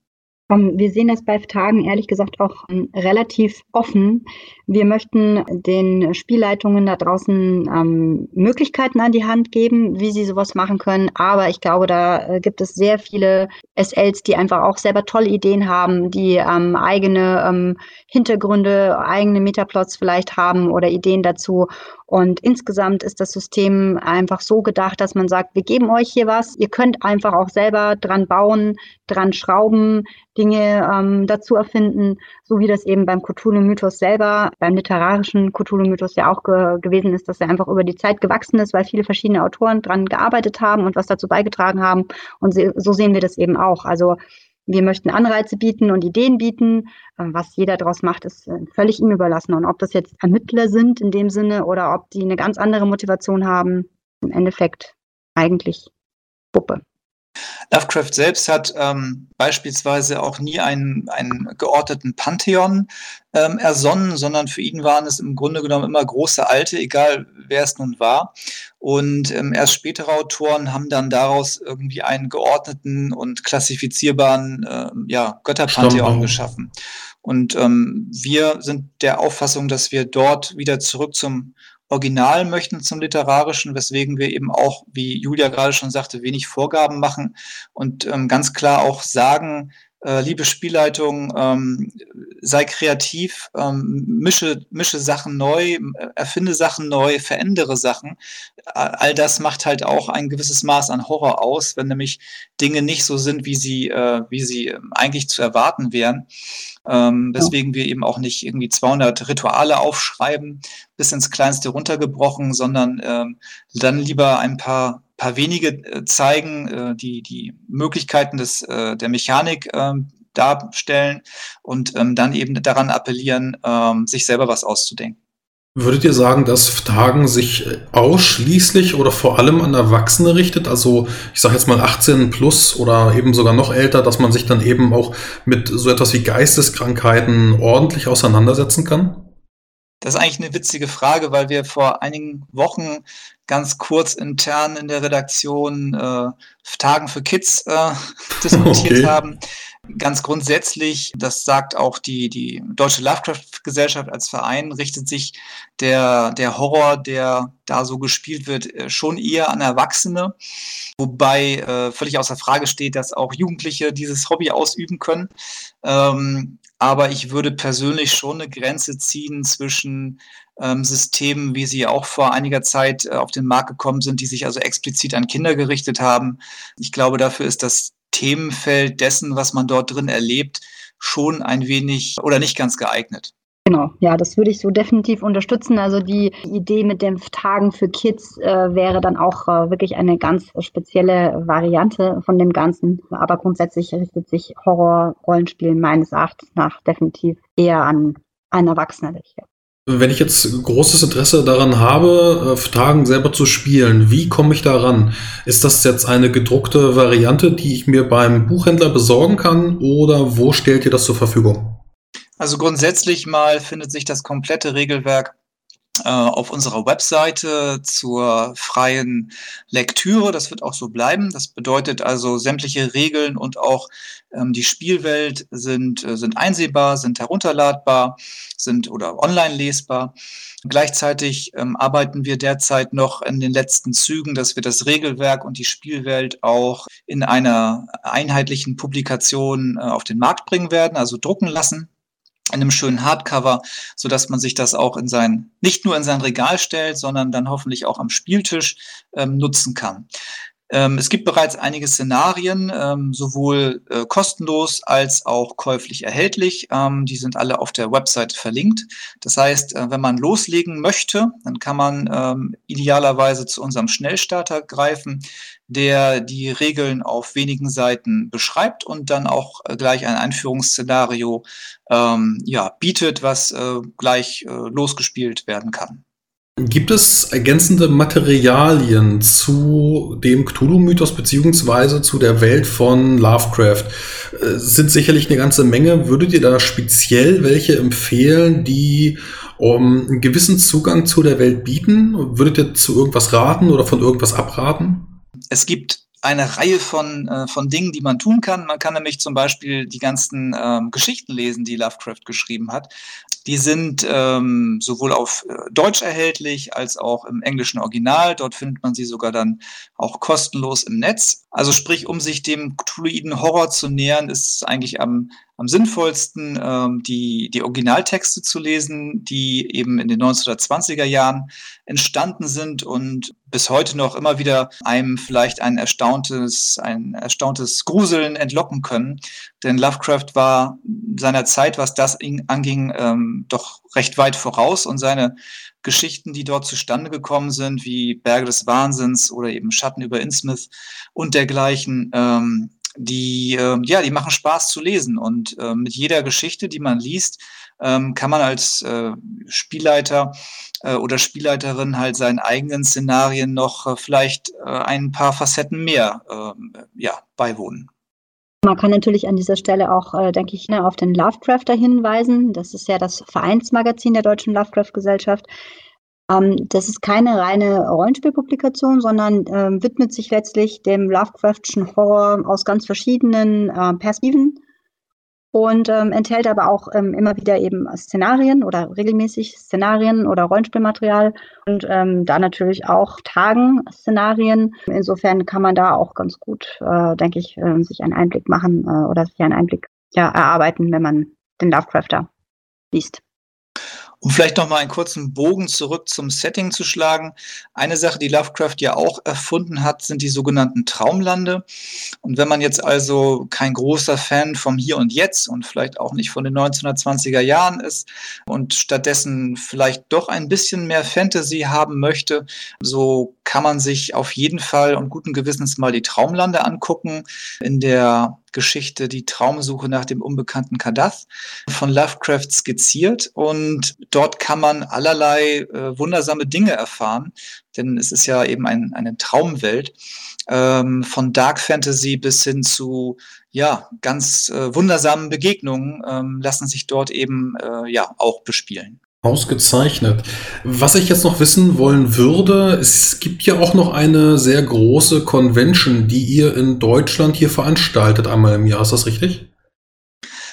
Wir sehen das bei Tagen ehrlich gesagt auch ähm, relativ offen. Wir möchten den Spielleitungen da draußen ähm, Möglichkeiten an die Hand geben, wie sie sowas machen können. Aber ich glaube, da äh, gibt es sehr viele SLs, die einfach auch selber tolle Ideen haben, die ähm, eigene ähm, Hintergründe, eigene Metaplots vielleicht haben oder Ideen dazu. Und insgesamt ist das System einfach so gedacht, dass man sagt, wir geben euch hier was, ihr könnt einfach auch selber dran bauen, dran schrauben, Dinge ähm, dazu erfinden, so wie das eben beim Cthulhu-Mythos selber, beim literarischen Cthulhu-Mythos ja auch ge gewesen ist, dass er einfach über die Zeit gewachsen ist, weil viele verschiedene Autoren dran gearbeitet haben und was dazu beigetragen haben. Und so sehen wir das eben auch. Also wir möchten Anreize bieten und Ideen bieten. Ähm, was jeder daraus macht, ist äh, völlig ihm überlassen. Und ob das jetzt Ermittler sind in dem Sinne oder ob die eine ganz andere Motivation haben, im Endeffekt eigentlich Puppe. Lovecraft selbst hat ähm, beispielsweise auch nie einen, einen geordneten Pantheon ähm, ersonnen, sondern für ihn waren es im Grunde genommen immer große Alte, egal wer es nun war. Und ähm, erst spätere Autoren haben dann daraus irgendwie einen geordneten und klassifizierbaren äh, ja, Götterpantheon geschaffen. Und ähm, wir sind der Auffassung, dass wir dort wieder zurück zum Original möchten zum Literarischen, weswegen wir eben auch, wie Julia gerade schon sagte, wenig Vorgaben machen und ähm, ganz klar auch sagen, äh, liebe Spielleitung, ähm, sei kreativ, ähm, mische, mische Sachen neu, erfinde Sachen neu, verändere Sachen. All das macht halt auch ein gewisses Maß an Horror aus, wenn nämlich Dinge nicht so sind, wie sie, äh, wie sie ähm, eigentlich zu erwarten wären. Ähm, weswegen wir eben auch nicht irgendwie 200 Rituale aufschreiben, bis ins Kleinste runtergebrochen, sondern ähm, dann lieber ein paar paar wenige äh, zeigen, äh, die die Möglichkeiten des, äh, der Mechanik ähm, darstellen und ähm, dann eben daran appellieren, ähm, sich selber was auszudenken. Würdet ihr sagen, dass Tagen sich ausschließlich oder vor allem an Erwachsene richtet? Also ich sage jetzt mal 18 plus oder eben sogar noch älter, dass man sich dann eben auch mit so etwas wie Geisteskrankheiten ordentlich auseinandersetzen kann? Das ist eigentlich eine witzige Frage, weil wir vor einigen Wochen ganz kurz intern in der Redaktion äh, Tagen für Kids äh, diskutiert okay. haben. Ganz grundsätzlich, das sagt auch die, die Deutsche Lovecraft-Gesellschaft als Verein, richtet sich der, der Horror, der da so gespielt wird, äh, schon eher an Erwachsene. Wobei äh, völlig außer Frage steht, dass auch Jugendliche dieses Hobby ausüben können. Ähm, aber ich würde persönlich schon eine Grenze ziehen zwischen ähm, Systemen, wie sie auch vor einiger Zeit äh, auf den Markt gekommen sind, die sich also explizit an Kinder gerichtet haben. Ich glaube, dafür ist das Themenfeld dessen, was man dort drin erlebt, schon ein wenig oder nicht ganz geeignet. Genau, ja, das würde ich so definitiv unterstützen. Also die Idee mit den Tagen für Kids äh, wäre dann auch äh, wirklich eine ganz spezielle Variante von dem Ganzen. Aber grundsätzlich richtet sich Horror-Rollenspiel meines Erachtens nach definitiv eher an ein Erwachsener welche. Wenn ich jetzt großes Interesse daran habe, äh, Tagen selber zu spielen, wie komme ich daran? Ist das jetzt eine gedruckte Variante, die ich mir beim Buchhändler besorgen kann oder wo stellt ihr das zur Verfügung? Also grundsätzlich mal findet sich das komplette Regelwerk auf unserer Webseite zur freien Lektüre. Das wird auch so bleiben. Das bedeutet also, sämtliche Regeln und auch ähm, die Spielwelt sind, äh, sind einsehbar, sind herunterladbar, sind oder online lesbar. Gleichzeitig ähm, arbeiten wir derzeit noch in den letzten Zügen, dass wir das Regelwerk und die Spielwelt auch in einer einheitlichen Publikation äh, auf den Markt bringen werden, also drucken lassen in einem schönen Hardcover, so dass man sich das auch in sein, nicht nur in sein Regal stellt, sondern dann hoffentlich auch am Spieltisch ähm, nutzen kann. Ähm, es gibt bereits einige Szenarien, ähm, sowohl äh, kostenlos als auch käuflich erhältlich. Ähm, die sind alle auf der Website verlinkt. Das heißt, äh, wenn man loslegen möchte, dann kann man ähm, idealerweise zu unserem Schnellstarter greifen, der die Regeln auf wenigen Seiten beschreibt und dann auch äh, gleich ein Einführungsszenario ähm, ja, bietet, was äh, gleich äh, losgespielt werden kann. Gibt es ergänzende Materialien zu dem Cthulhu-Mythos beziehungsweise zu der Welt von Lovecraft? Äh, sind sicherlich eine ganze Menge. Würdet ihr da speziell welche empfehlen, die um einen gewissen Zugang zu der Welt bieten? Würdet ihr zu irgendwas raten oder von irgendwas abraten? Es gibt eine Reihe von, äh, von Dingen, die man tun kann. Man kann nämlich zum Beispiel die ganzen ähm, Geschichten lesen, die Lovecraft geschrieben hat. Die sind ähm, sowohl auf äh, Deutsch erhältlich als auch im englischen Original. Dort findet man sie sogar dann auch kostenlos im Netz. Also sprich, um sich dem Cthulhuiden Horror zu nähern, ist es eigentlich am, am sinnvollsten, ähm, die, die Originaltexte zu lesen, die eben in den 1920er Jahren entstanden sind und bis heute noch immer wieder einem vielleicht ein erstauntes, ein erstauntes Gruseln entlocken können. Denn Lovecraft war seiner Zeit, was das anging, ähm, doch recht weit voraus und seine Geschichten, die dort zustande gekommen sind, wie Berge des Wahnsinns oder eben Schatten über Innsmouth und dergleichen, ähm, die, äh, ja, die machen Spaß zu lesen. Und äh, mit jeder Geschichte, die man liest, ähm, kann man als äh, Spielleiter äh, oder Spielleiterin halt seinen eigenen Szenarien noch äh, vielleicht äh, ein paar Facetten mehr ähm, ja, beiwohnen. Man kann natürlich an dieser Stelle auch, äh, denke ich, ne, auf den Lovecrafter hinweisen. Das ist ja das Vereinsmagazin der Deutschen Lovecraft-Gesellschaft. Ähm, das ist keine reine Rollenspielpublikation, sondern ähm, widmet sich letztlich dem Lovecraftschen Horror aus ganz verschiedenen äh, Perspektiven und ähm, enthält aber auch ähm, immer wieder eben Szenarien oder regelmäßig Szenarien oder Rollenspielmaterial und ähm, da natürlich auch Tagen-Szenarien. Insofern kann man da auch ganz gut, äh, denke ich, äh, sich einen Einblick machen äh, oder sich einen Einblick ja, erarbeiten, wenn man den Lovecrafter liest. Um vielleicht noch mal einen kurzen Bogen zurück zum Setting zu schlagen. Eine Sache, die Lovecraft ja auch erfunden hat, sind die sogenannten Traumlande. Und wenn man jetzt also kein großer Fan vom Hier und Jetzt und vielleicht auch nicht von den 1920er Jahren ist und stattdessen vielleicht doch ein bisschen mehr Fantasy haben möchte, so kann man sich auf jeden Fall und guten Gewissens mal die Traumlande angucken. In der Geschichte Die Traumsuche nach dem unbekannten Kadath von Lovecraft skizziert und dort kann man allerlei äh, wundersame Dinge erfahren, denn es ist ja eben ein, eine Traumwelt ähm, von Dark Fantasy bis hin zu ja ganz äh, wundersamen Begegnungen ähm, lassen sich dort eben äh, ja auch bespielen. Ausgezeichnet. Was ich jetzt noch wissen wollen würde, es gibt ja auch noch eine sehr große Convention, die ihr in Deutschland hier veranstaltet, einmal im Jahr. Ist das richtig?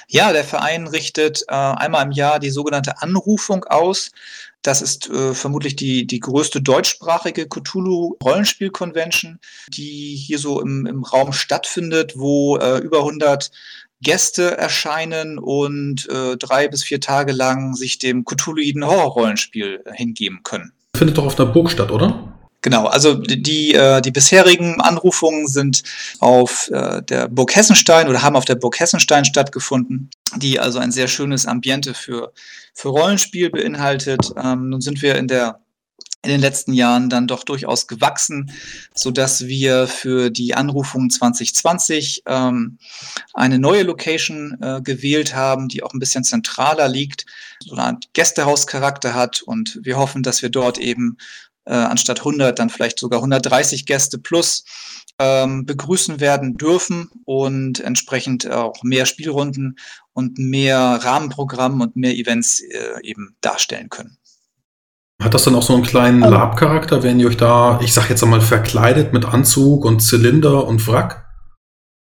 Ja, der Verein richtet äh, einmal im Jahr die sogenannte Anrufung aus. Das ist äh, vermutlich die, die größte deutschsprachige Cthulhu-Rollenspiel-Convention, die hier so im, im Raum stattfindet, wo äh, über 100 Gäste erscheinen und äh, drei bis vier Tage lang sich dem Cthulhuiden Horrorrollenspiel äh, hingeben können. Findet doch auf der Burg statt, oder? Genau, also die, äh, die bisherigen Anrufungen sind auf äh, der Burg Hessenstein oder haben auf der Burg Hessenstein stattgefunden, die also ein sehr schönes Ambiente für, für Rollenspiel beinhaltet. Ähm, nun sind wir in der in den letzten Jahren dann doch durchaus gewachsen, so dass wir für die Anrufung 2020 ähm, eine neue Location äh, gewählt haben, die auch ein bisschen zentraler liegt, so eine Art Gästehauscharakter hat und wir hoffen, dass wir dort eben äh, anstatt 100 dann vielleicht sogar 130 Gäste plus ähm, begrüßen werden dürfen und entsprechend auch mehr Spielrunden und mehr Rahmenprogramm und mehr Events äh, eben darstellen können. Hat das dann auch so einen kleinen ähm. Lab-Charakter, wenn ihr euch da, ich sag jetzt einmal, verkleidet mit Anzug und Zylinder und Wrack?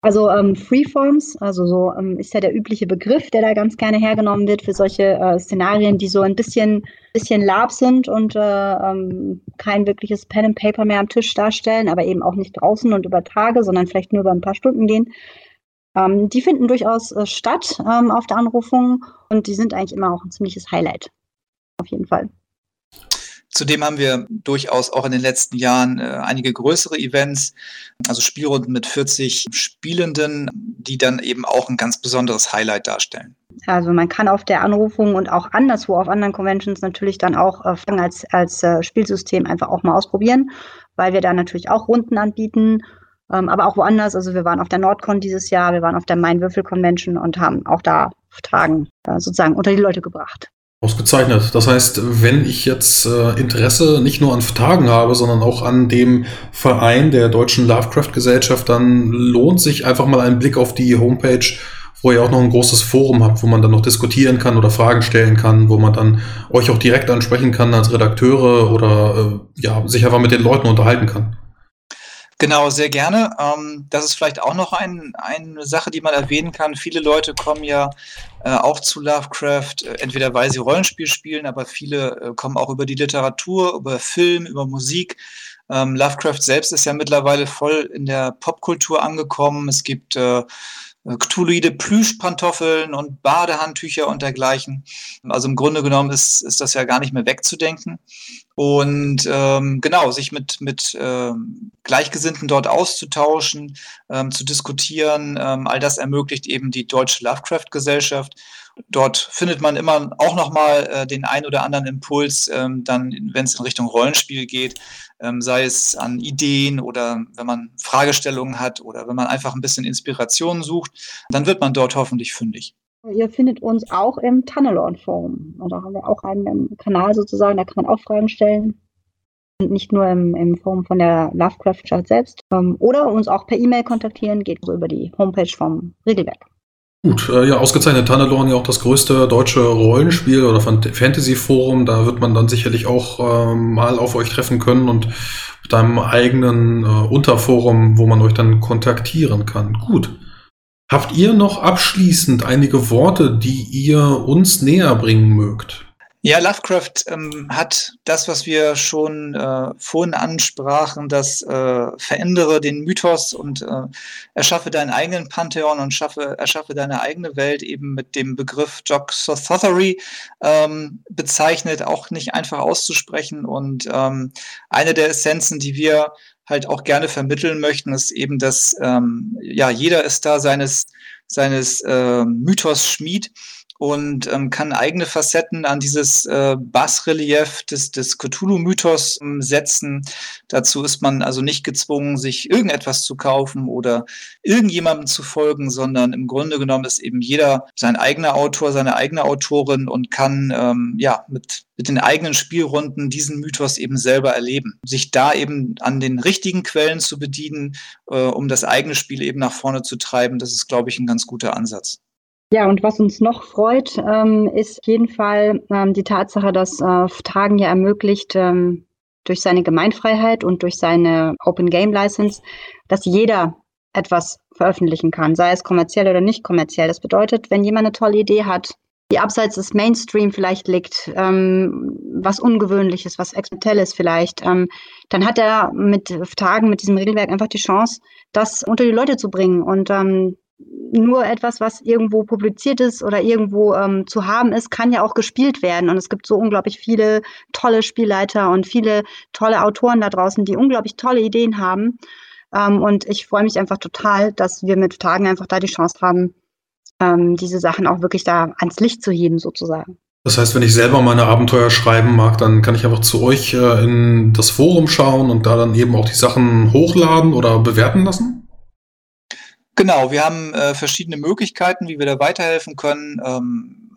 Also ähm, Freeforms, also so ähm, ist ja der übliche Begriff, der da ganz gerne hergenommen wird für solche äh, Szenarien, die so ein bisschen, bisschen Lab sind und äh, ähm, kein wirkliches Pen and Paper mehr am Tisch darstellen, aber eben auch nicht draußen und über Tage, sondern vielleicht nur über ein paar Stunden gehen. Ähm, die finden durchaus äh, statt ähm, auf der Anrufung und die sind eigentlich immer auch ein ziemliches Highlight. Auf jeden Fall. Zudem haben wir durchaus auch in den letzten Jahren äh, einige größere Events, also Spielrunden mit 40 Spielenden, die dann eben auch ein ganz besonderes Highlight darstellen. Also man kann auf der Anrufung und auch anderswo auf anderen Conventions natürlich dann auch äh, als, als äh, Spielsystem einfach auch mal ausprobieren, weil wir da natürlich auch Runden anbieten, ähm, aber auch woanders. Also wir waren auf der Nordcon dieses Jahr, wir waren auf der Main-Würfel Convention und haben auch da Fragen äh, sozusagen unter die Leute gebracht. Ausgezeichnet. Das heißt, wenn ich jetzt äh, Interesse nicht nur an Tagen habe, sondern auch an dem Verein der Deutschen Lovecraft-Gesellschaft, dann lohnt sich einfach mal ein Blick auf die Homepage, wo ihr auch noch ein großes Forum habt, wo man dann noch diskutieren kann oder Fragen stellen kann, wo man dann euch auch direkt ansprechen kann als Redakteure oder äh, ja, sich einfach mit den Leuten unterhalten kann. Genau, sehr gerne. Ähm, das ist vielleicht auch noch ein, eine Sache, die man erwähnen kann. Viele Leute kommen ja äh, auch zu Lovecraft, äh, entweder weil sie Rollenspiel spielen, aber viele äh, kommen auch über die Literatur, über Film, über Musik. Ähm, Lovecraft selbst ist ja mittlerweile voll in der Popkultur angekommen. Es gibt äh, Cthulhuide Plüschpantoffeln und Badehandtücher und dergleichen. Also im Grunde genommen ist, ist das ja gar nicht mehr wegzudenken. Und ähm, genau, sich mit, mit ähm, Gleichgesinnten dort auszutauschen, ähm, zu diskutieren, ähm, all das ermöglicht eben die Deutsche Lovecraft-Gesellschaft. Dort findet man immer auch nochmal äh, den ein oder anderen Impuls, ähm, dann, wenn es in Richtung Rollenspiel geht, ähm, sei es an Ideen oder wenn man Fragestellungen hat oder wenn man einfach ein bisschen Inspiration sucht, dann wird man dort hoffentlich fündig. Ihr findet uns auch im Tunnelon Forum. Da haben wir auch einen Kanal sozusagen, da kann man auch Fragen stellen. Und nicht nur im, im Forum von der Lovecraft Chart selbst. Ähm, oder uns auch per E-Mail kontaktieren, geht so über die Homepage vom Regelwerk. Gut, äh, ja, ausgezeichnet. Tunnelon ja auch das größte deutsche Rollenspiel oder Fantasy-Forum. Da wird man dann sicherlich auch äh, mal auf euch treffen können und mit einem eigenen äh, Unterforum, wo man euch dann kontaktieren kann. Gut. Habt ihr noch abschließend einige Worte, die ihr uns näher bringen mögt? Ja, Lovecraft ähm, hat das, was wir schon äh, vorhin ansprachen, das äh, verändere den Mythos und äh, erschaffe deinen eigenen Pantheon und schaffe, erschaffe deine eigene Welt eben mit dem Begriff Jock Sothery ähm, bezeichnet, auch nicht einfach auszusprechen. Und ähm, eine der Essenzen, die wir halt auch gerne vermitteln möchten, ist eben, dass ähm, ja jeder ist da seines seines äh, Mythos Schmied und ähm, kann eigene Facetten an dieses äh, Basrelief des, des Cthulhu-Mythos ähm, setzen. Dazu ist man also nicht gezwungen, sich irgendetwas zu kaufen oder irgendjemandem zu folgen, sondern im Grunde genommen ist eben jeder sein eigener Autor, seine eigene Autorin und kann ähm, ja mit, mit den eigenen Spielrunden diesen Mythos eben selber erleben. Sich da eben an den richtigen Quellen zu bedienen, äh, um das eigene Spiel eben nach vorne zu treiben, das ist, glaube ich, ein ganz guter Ansatz. Ja, und was uns noch freut, ähm, ist auf jeden Fall ähm, die Tatsache, dass äh, Tagen ja ermöglicht, ähm, durch seine Gemeinfreiheit und durch seine Open Game License, dass jeder etwas veröffentlichen kann, sei es kommerziell oder nicht kommerziell. Das bedeutet, wenn jemand eine tolle Idee hat, die abseits des Mainstream vielleicht liegt, ähm, was Ungewöhnliches, was Experimentelles vielleicht, ähm, dann hat er mit Tagen, mit diesem Regelwerk einfach die Chance, das unter die Leute zu bringen. Und ähm, nur etwas, was irgendwo publiziert ist oder irgendwo ähm, zu haben ist, kann ja auch gespielt werden. Und es gibt so unglaublich viele tolle Spielleiter und viele tolle Autoren da draußen, die unglaublich tolle Ideen haben. Ähm, und ich freue mich einfach total, dass wir mit Tagen einfach da die Chance haben, ähm, diese Sachen auch wirklich da ans Licht zu heben, sozusagen. Das heißt, wenn ich selber meine Abenteuer schreiben mag, dann kann ich einfach zu euch äh, in das Forum schauen und da dann eben auch die Sachen hochladen oder bewerten lassen? Genau, wir haben äh, verschiedene Möglichkeiten, wie wir da weiterhelfen können. Ähm,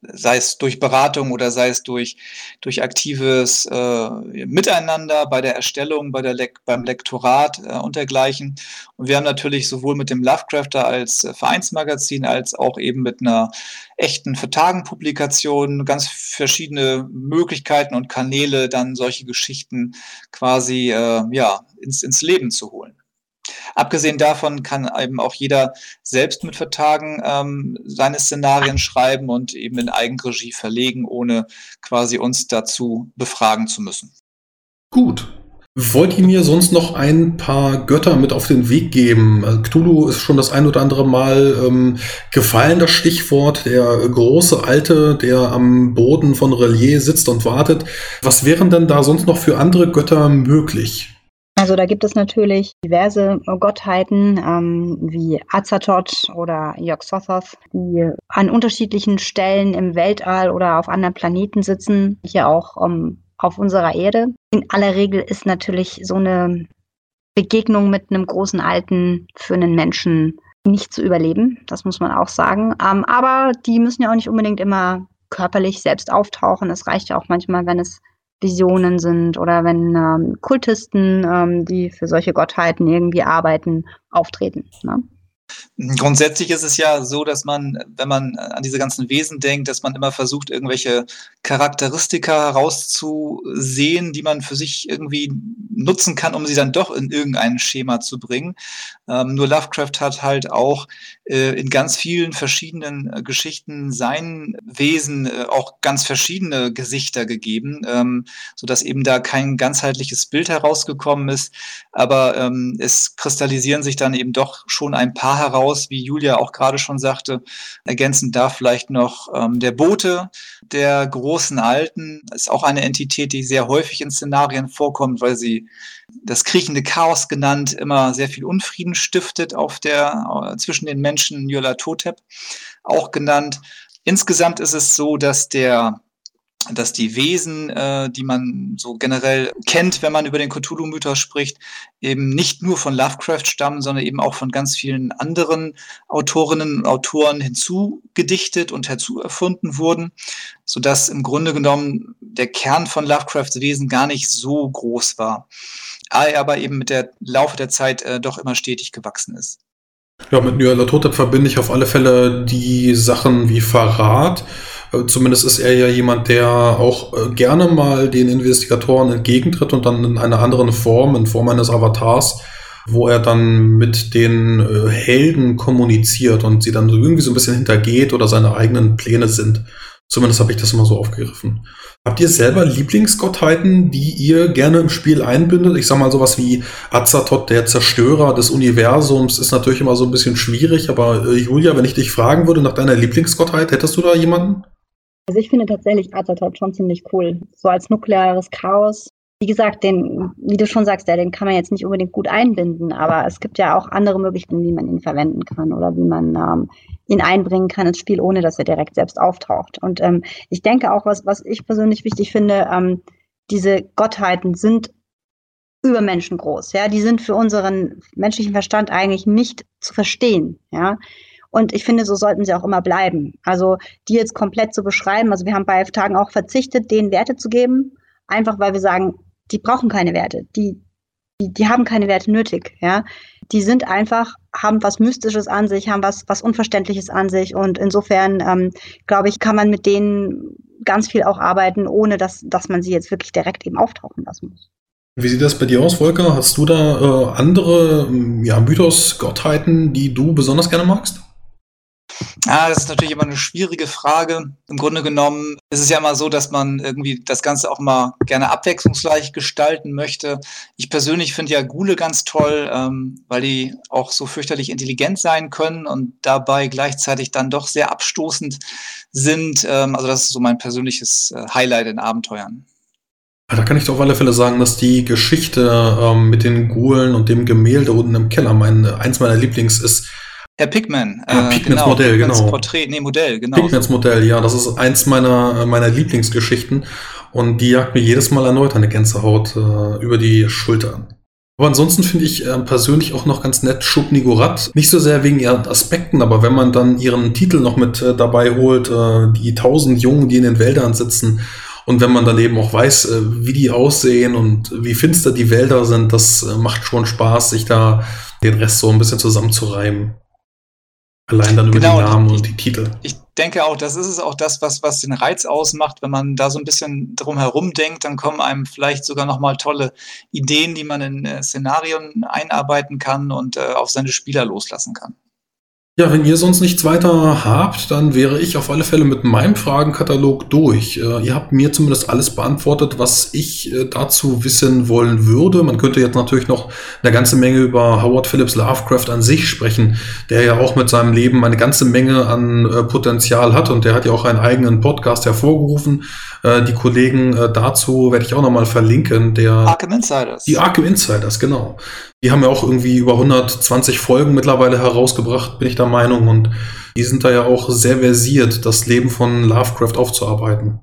sei es durch Beratung oder sei es durch, durch aktives äh, Miteinander bei der Erstellung, bei der Le beim Lektorat äh, und dergleichen. Und wir haben natürlich sowohl mit dem Lovecrafter als äh, Vereinsmagazin als auch eben mit einer echten Vertagenpublikation ganz verschiedene Möglichkeiten und Kanäle, dann solche Geschichten quasi äh, ja, ins, ins Leben zu holen. Abgesehen davon kann eben auch jeder selbst mit Vertagen ähm, seine Szenarien schreiben und eben in Eigenregie verlegen, ohne quasi uns dazu befragen zu müssen. Gut. Wollt ihr mir sonst noch ein paar Götter mit auf den Weg geben? Also Cthulhu ist schon das ein oder andere Mal ähm, gefallen, das Stichwort. Der große Alte, der am Boden von Relier sitzt und wartet. Was wären denn da sonst noch für andere Götter möglich? Also da gibt es natürlich diverse Gottheiten ähm, wie Azathoth oder Yog-Sothoth, die an unterschiedlichen Stellen im Weltall oder auf anderen Planeten sitzen, hier auch um, ähm, auf unserer Erde. In aller Regel ist natürlich so eine Begegnung mit einem großen Alten für einen Menschen nicht zu überleben, das muss man auch sagen. Ähm, aber die müssen ja auch nicht unbedingt immer körperlich selbst auftauchen. Es reicht ja auch manchmal, wenn es Visionen sind oder wenn ähm, Kultisten, ähm, die für solche Gottheiten irgendwie arbeiten, auftreten. Ne? Grundsätzlich ist es ja so, dass man, wenn man an diese ganzen Wesen denkt, dass man immer versucht, irgendwelche Charakteristika herauszusehen, die man für sich irgendwie nutzen kann, um sie dann doch in irgendein Schema zu bringen. Ähm, nur Lovecraft hat halt auch äh, in ganz vielen verschiedenen äh, Geschichten seinen Wesen äh, auch ganz verschiedene Gesichter gegeben, ähm, sodass eben da kein ganzheitliches Bild herausgekommen ist. Aber ähm, es kristallisieren sich dann eben doch schon ein paar heraus, wie Julia auch gerade schon sagte. Ergänzend da vielleicht noch ähm, der Bote der großen Alten ist auch eine Entität, die sehr häufig in Szenarien vorkommt, weil sie das kriechende Chaos genannt immer sehr viel Unfrieden stiftet auf der, äh, zwischen den Menschen Nyarla Totep auch genannt. Insgesamt ist es so, dass der dass die Wesen, äh, die man so generell kennt, wenn man über den Cthulhu-Mythos spricht, eben nicht nur von Lovecraft stammen, sondern eben auch von ganz vielen anderen Autorinnen und Autoren hinzugedichtet und herzuerfunden wurden, sodass im Grunde genommen der Kern von Lovecrafts Wesen gar nicht so groß war, aber eben mit der Laufe der Zeit äh, doch immer stetig gewachsen ist. Ja, mit Nyarlathotep verbinde ich auf alle Fälle die Sachen wie Verrat, zumindest ist er ja jemand, der auch äh, gerne mal den Investigatoren entgegentritt und dann in einer anderen Form, in Form eines Avatars, wo er dann mit den äh, Helden kommuniziert und sie dann irgendwie so ein bisschen hintergeht oder seine eigenen Pläne sind. Zumindest habe ich das immer so aufgegriffen. Habt ihr selber Lieblingsgottheiten, die ihr gerne im Spiel einbindet? Ich sag mal sowas wie Azathoth, der Zerstörer des Universums, ist natürlich immer so ein bisschen schwierig, aber äh, Julia, wenn ich dich fragen würde nach deiner Lieblingsgottheit, hättest du da jemanden? Also ich finde tatsächlich Azathoth schon ziemlich cool. So als nukleares Chaos. Wie gesagt, den, wie du schon sagst, den kann man jetzt nicht unbedingt gut einbinden, aber es gibt ja auch andere Möglichkeiten, wie man ihn verwenden kann oder wie man ähm, ihn einbringen kann ins Spiel, ohne dass er direkt selbst auftaucht. Und ähm, ich denke auch, was, was ich persönlich wichtig finde, ähm, diese Gottheiten sind über Menschen groß. Ja, die sind für unseren menschlichen Verstand eigentlich nicht zu verstehen. Ja, und ich finde, so sollten sie auch immer bleiben. Also die jetzt komplett zu beschreiben. Also wir haben bei Tagen auch verzichtet, denen Werte zu geben, einfach weil wir sagen, die brauchen keine Werte. Die, die, die haben keine Werte nötig. Ja, die sind einfach, haben was Mystisches an sich, haben was, was Unverständliches an sich. Und insofern, ähm, glaube ich, kann man mit denen ganz viel auch arbeiten, ohne dass, dass man sie jetzt wirklich direkt eben auftauchen lassen muss. Wie sieht das bei dir aus, Volker? Hast du da äh, andere ja, Mythos-Gottheiten, die du besonders gerne magst? Ah, das ist natürlich immer eine schwierige Frage. Im Grunde genommen ist es ja immer so, dass man irgendwie das Ganze auch mal gerne abwechslungsreich gestalten möchte. Ich persönlich finde ja Gule ganz toll, ähm, weil die auch so fürchterlich intelligent sein können und dabei gleichzeitig dann doch sehr abstoßend sind. Ähm, also das ist so mein persönliches äh, Highlight in Abenteuern. Da kann ich auf alle Fälle sagen, dass die Geschichte ähm, mit den Gulen und dem Gemälde unten im Keller mein, eins meiner Lieblings ist Herr Pigman. Äh, Pigmans genau, Modell, genau. Porträt, nee, Modell, genau. Pigmans Modell, ja, das ist eins meiner, meiner Lieblingsgeschichten und die jagt mir jedes Mal erneut eine Gänsehaut äh, über die Schulter. Aber ansonsten finde ich äh, persönlich auch noch ganz nett Schub Nigorat. Nicht so sehr wegen ihren Aspekten, aber wenn man dann ihren Titel noch mit äh, dabei holt, äh, die tausend Jungen, die in den Wäldern sitzen und wenn man dann eben auch weiß, äh, wie die aussehen und wie finster die Wälder sind, das äh, macht schon Spaß, sich da den Rest so ein bisschen zusammenzureimen. Allein dann über genau, die Namen und die Titel. Ich denke auch, das ist es auch das, was, was den Reiz ausmacht. Wenn man da so ein bisschen drum herum denkt, dann kommen einem vielleicht sogar nochmal tolle Ideen, die man in äh, Szenarien einarbeiten kann und äh, auf seine Spieler loslassen kann. Ja, wenn ihr sonst nichts weiter habt, dann wäre ich auf alle Fälle mit meinem Fragenkatalog durch. Äh, ihr habt mir zumindest alles beantwortet, was ich äh, dazu wissen wollen würde. Man könnte jetzt natürlich noch eine ganze Menge über Howard Phillips Lovecraft an sich sprechen, der ja auch mit seinem Leben eine ganze Menge an äh, Potenzial hat und der hat ja auch einen eigenen Podcast hervorgerufen. Äh, die Kollegen äh, dazu werde ich auch nochmal verlinken. Der, Arkham Insiders. Die Arkham Insiders, genau. Die haben ja auch irgendwie über 120 Folgen mittlerweile herausgebracht, bin ich der Meinung. Und die sind da ja auch sehr versiert, das Leben von Lovecraft aufzuarbeiten.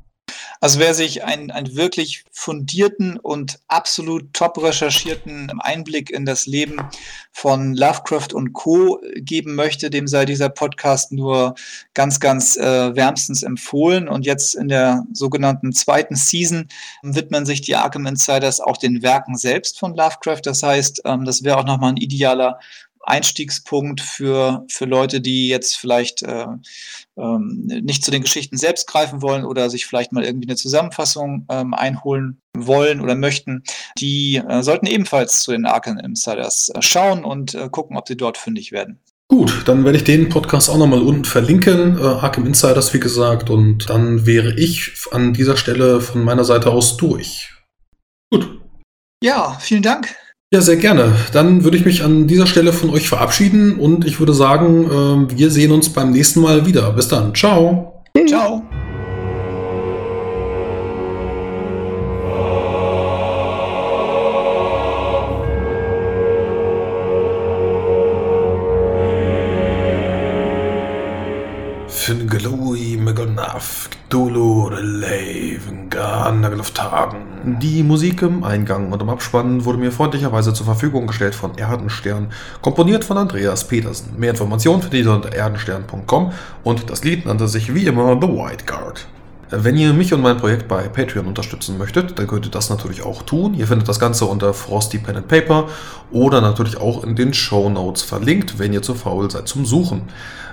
Also wer sich einen, einen wirklich fundierten und absolut top recherchierten Einblick in das Leben von Lovecraft und Co. geben möchte, dem sei dieser Podcast nur ganz, ganz äh, wärmstens empfohlen. Und jetzt in der sogenannten zweiten Season widmen sich die Arkham Insiders auch den Werken selbst von Lovecraft. Das heißt, ähm, das wäre auch nochmal ein idealer Einstiegspunkt für, für Leute, die jetzt vielleicht äh, ähm, nicht zu den Geschichten selbst greifen wollen oder sich vielleicht mal irgendwie eine Zusammenfassung ähm, einholen wollen oder möchten. Die äh, sollten ebenfalls zu den Arkham Insiders äh, schauen und äh, gucken, ob sie dort fündig werden. Gut, dann werde ich den Podcast auch nochmal unten verlinken, äh, Arkham Insiders wie gesagt, und dann wäre ich an dieser Stelle von meiner Seite aus durch. Gut. Ja, vielen Dank. Ja, sehr gerne. Dann würde ich mich an dieser Stelle von euch verabschieden und ich würde sagen, äh, wir sehen uns beim nächsten Mal wieder. Bis dann. Ciao. Ciao. Auf Tagen. Die Musik im Eingang und im Abspann wurde mir freundlicherweise zur Verfügung gestellt von Erdenstern, komponiert von Andreas Petersen. Mehr Informationen findet ihr unter erdenstern.com und das Lied nannte sich wie immer The White Guard. Wenn ihr mich und mein Projekt bei Patreon unterstützen möchtet, dann könnt ihr das natürlich auch tun. Ihr findet das Ganze unter Frosty Pen and Paper oder natürlich auch in den Show Notes verlinkt, wenn ihr zu faul seid zum Suchen.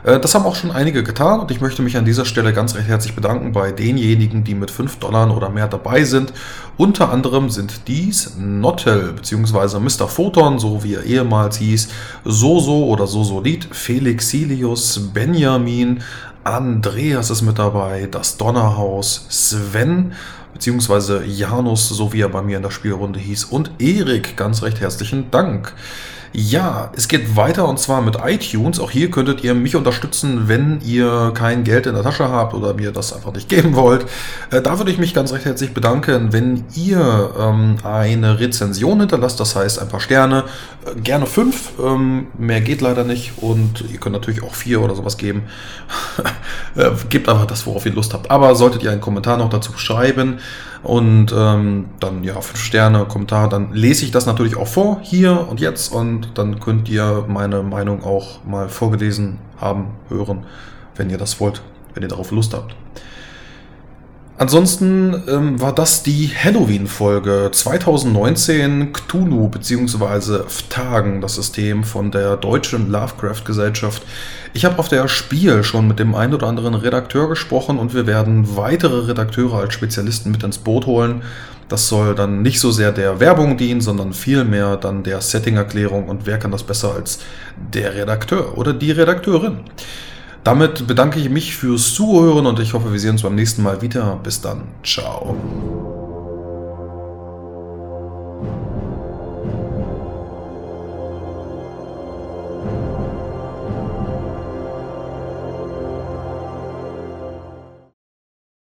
Äh, das haben auch schon einige getan und ich möchte mich an dieser Stelle ganz recht herzlich bedanken bei denjenigen, die mit 5 Dollar oder mehr dabei sind. Unter anderem sind dies Nottel bzw. Mr. Photon, so wie er ehemals hieß, Soso oder Sosolid, Felix Silius, Benjamin, Andreas ist mit dabei, das Donnerhaus, Sven bzw. Janus, so wie er bei mir in der Spielrunde hieß, und Erik. Ganz recht herzlichen Dank. Ja, es geht weiter und zwar mit iTunes. Auch hier könntet ihr mich unterstützen, wenn ihr kein Geld in der Tasche habt oder mir das einfach nicht geben wollt. Äh, da würde ich mich ganz recht herzlich bedanken, wenn ihr ähm, eine Rezension hinterlasst, das heißt ein paar Sterne, äh, gerne fünf, ähm, mehr geht leider nicht und ihr könnt natürlich auch vier oder sowas geben. äh, gebt einfach das, worauf ihr Lust habt. Aber solltet ihr einen Kommentar noch dazu schreiben, und ähm, dann ja, fünf Sterne, Kommentar, dann lese ich das natürlich auch vor, hier und jetzt. Und dann könnt ihr meine Meinung auch mal vorgelesen haben, hören, wenn ihr das wollt, wenn ihr darauf Lust habt. Ansonsten ähm, war das die Halloween-Folge 2019 Cthulhu bzw. Phtagen, das System von der deutschen Lovecraft-Gesellschaft. Ich habe auf der Spiel schon mit dem einen oder anderen Redakteur gesprochen und wir werden weitere Redakteure als Spezialisten mit ins Boot holen. Das soll dann nicht so sehr der Werbung dienen, sondern vielmehr dann der Setting-Erklärung und wer kann das besser als der Redakteur oder die Redakteurin. Damit bedanke ich mich fürs Zuhören und ich hoffe, wir sehen uns beim nächsten Mal wieder. Bis dann. Ciao.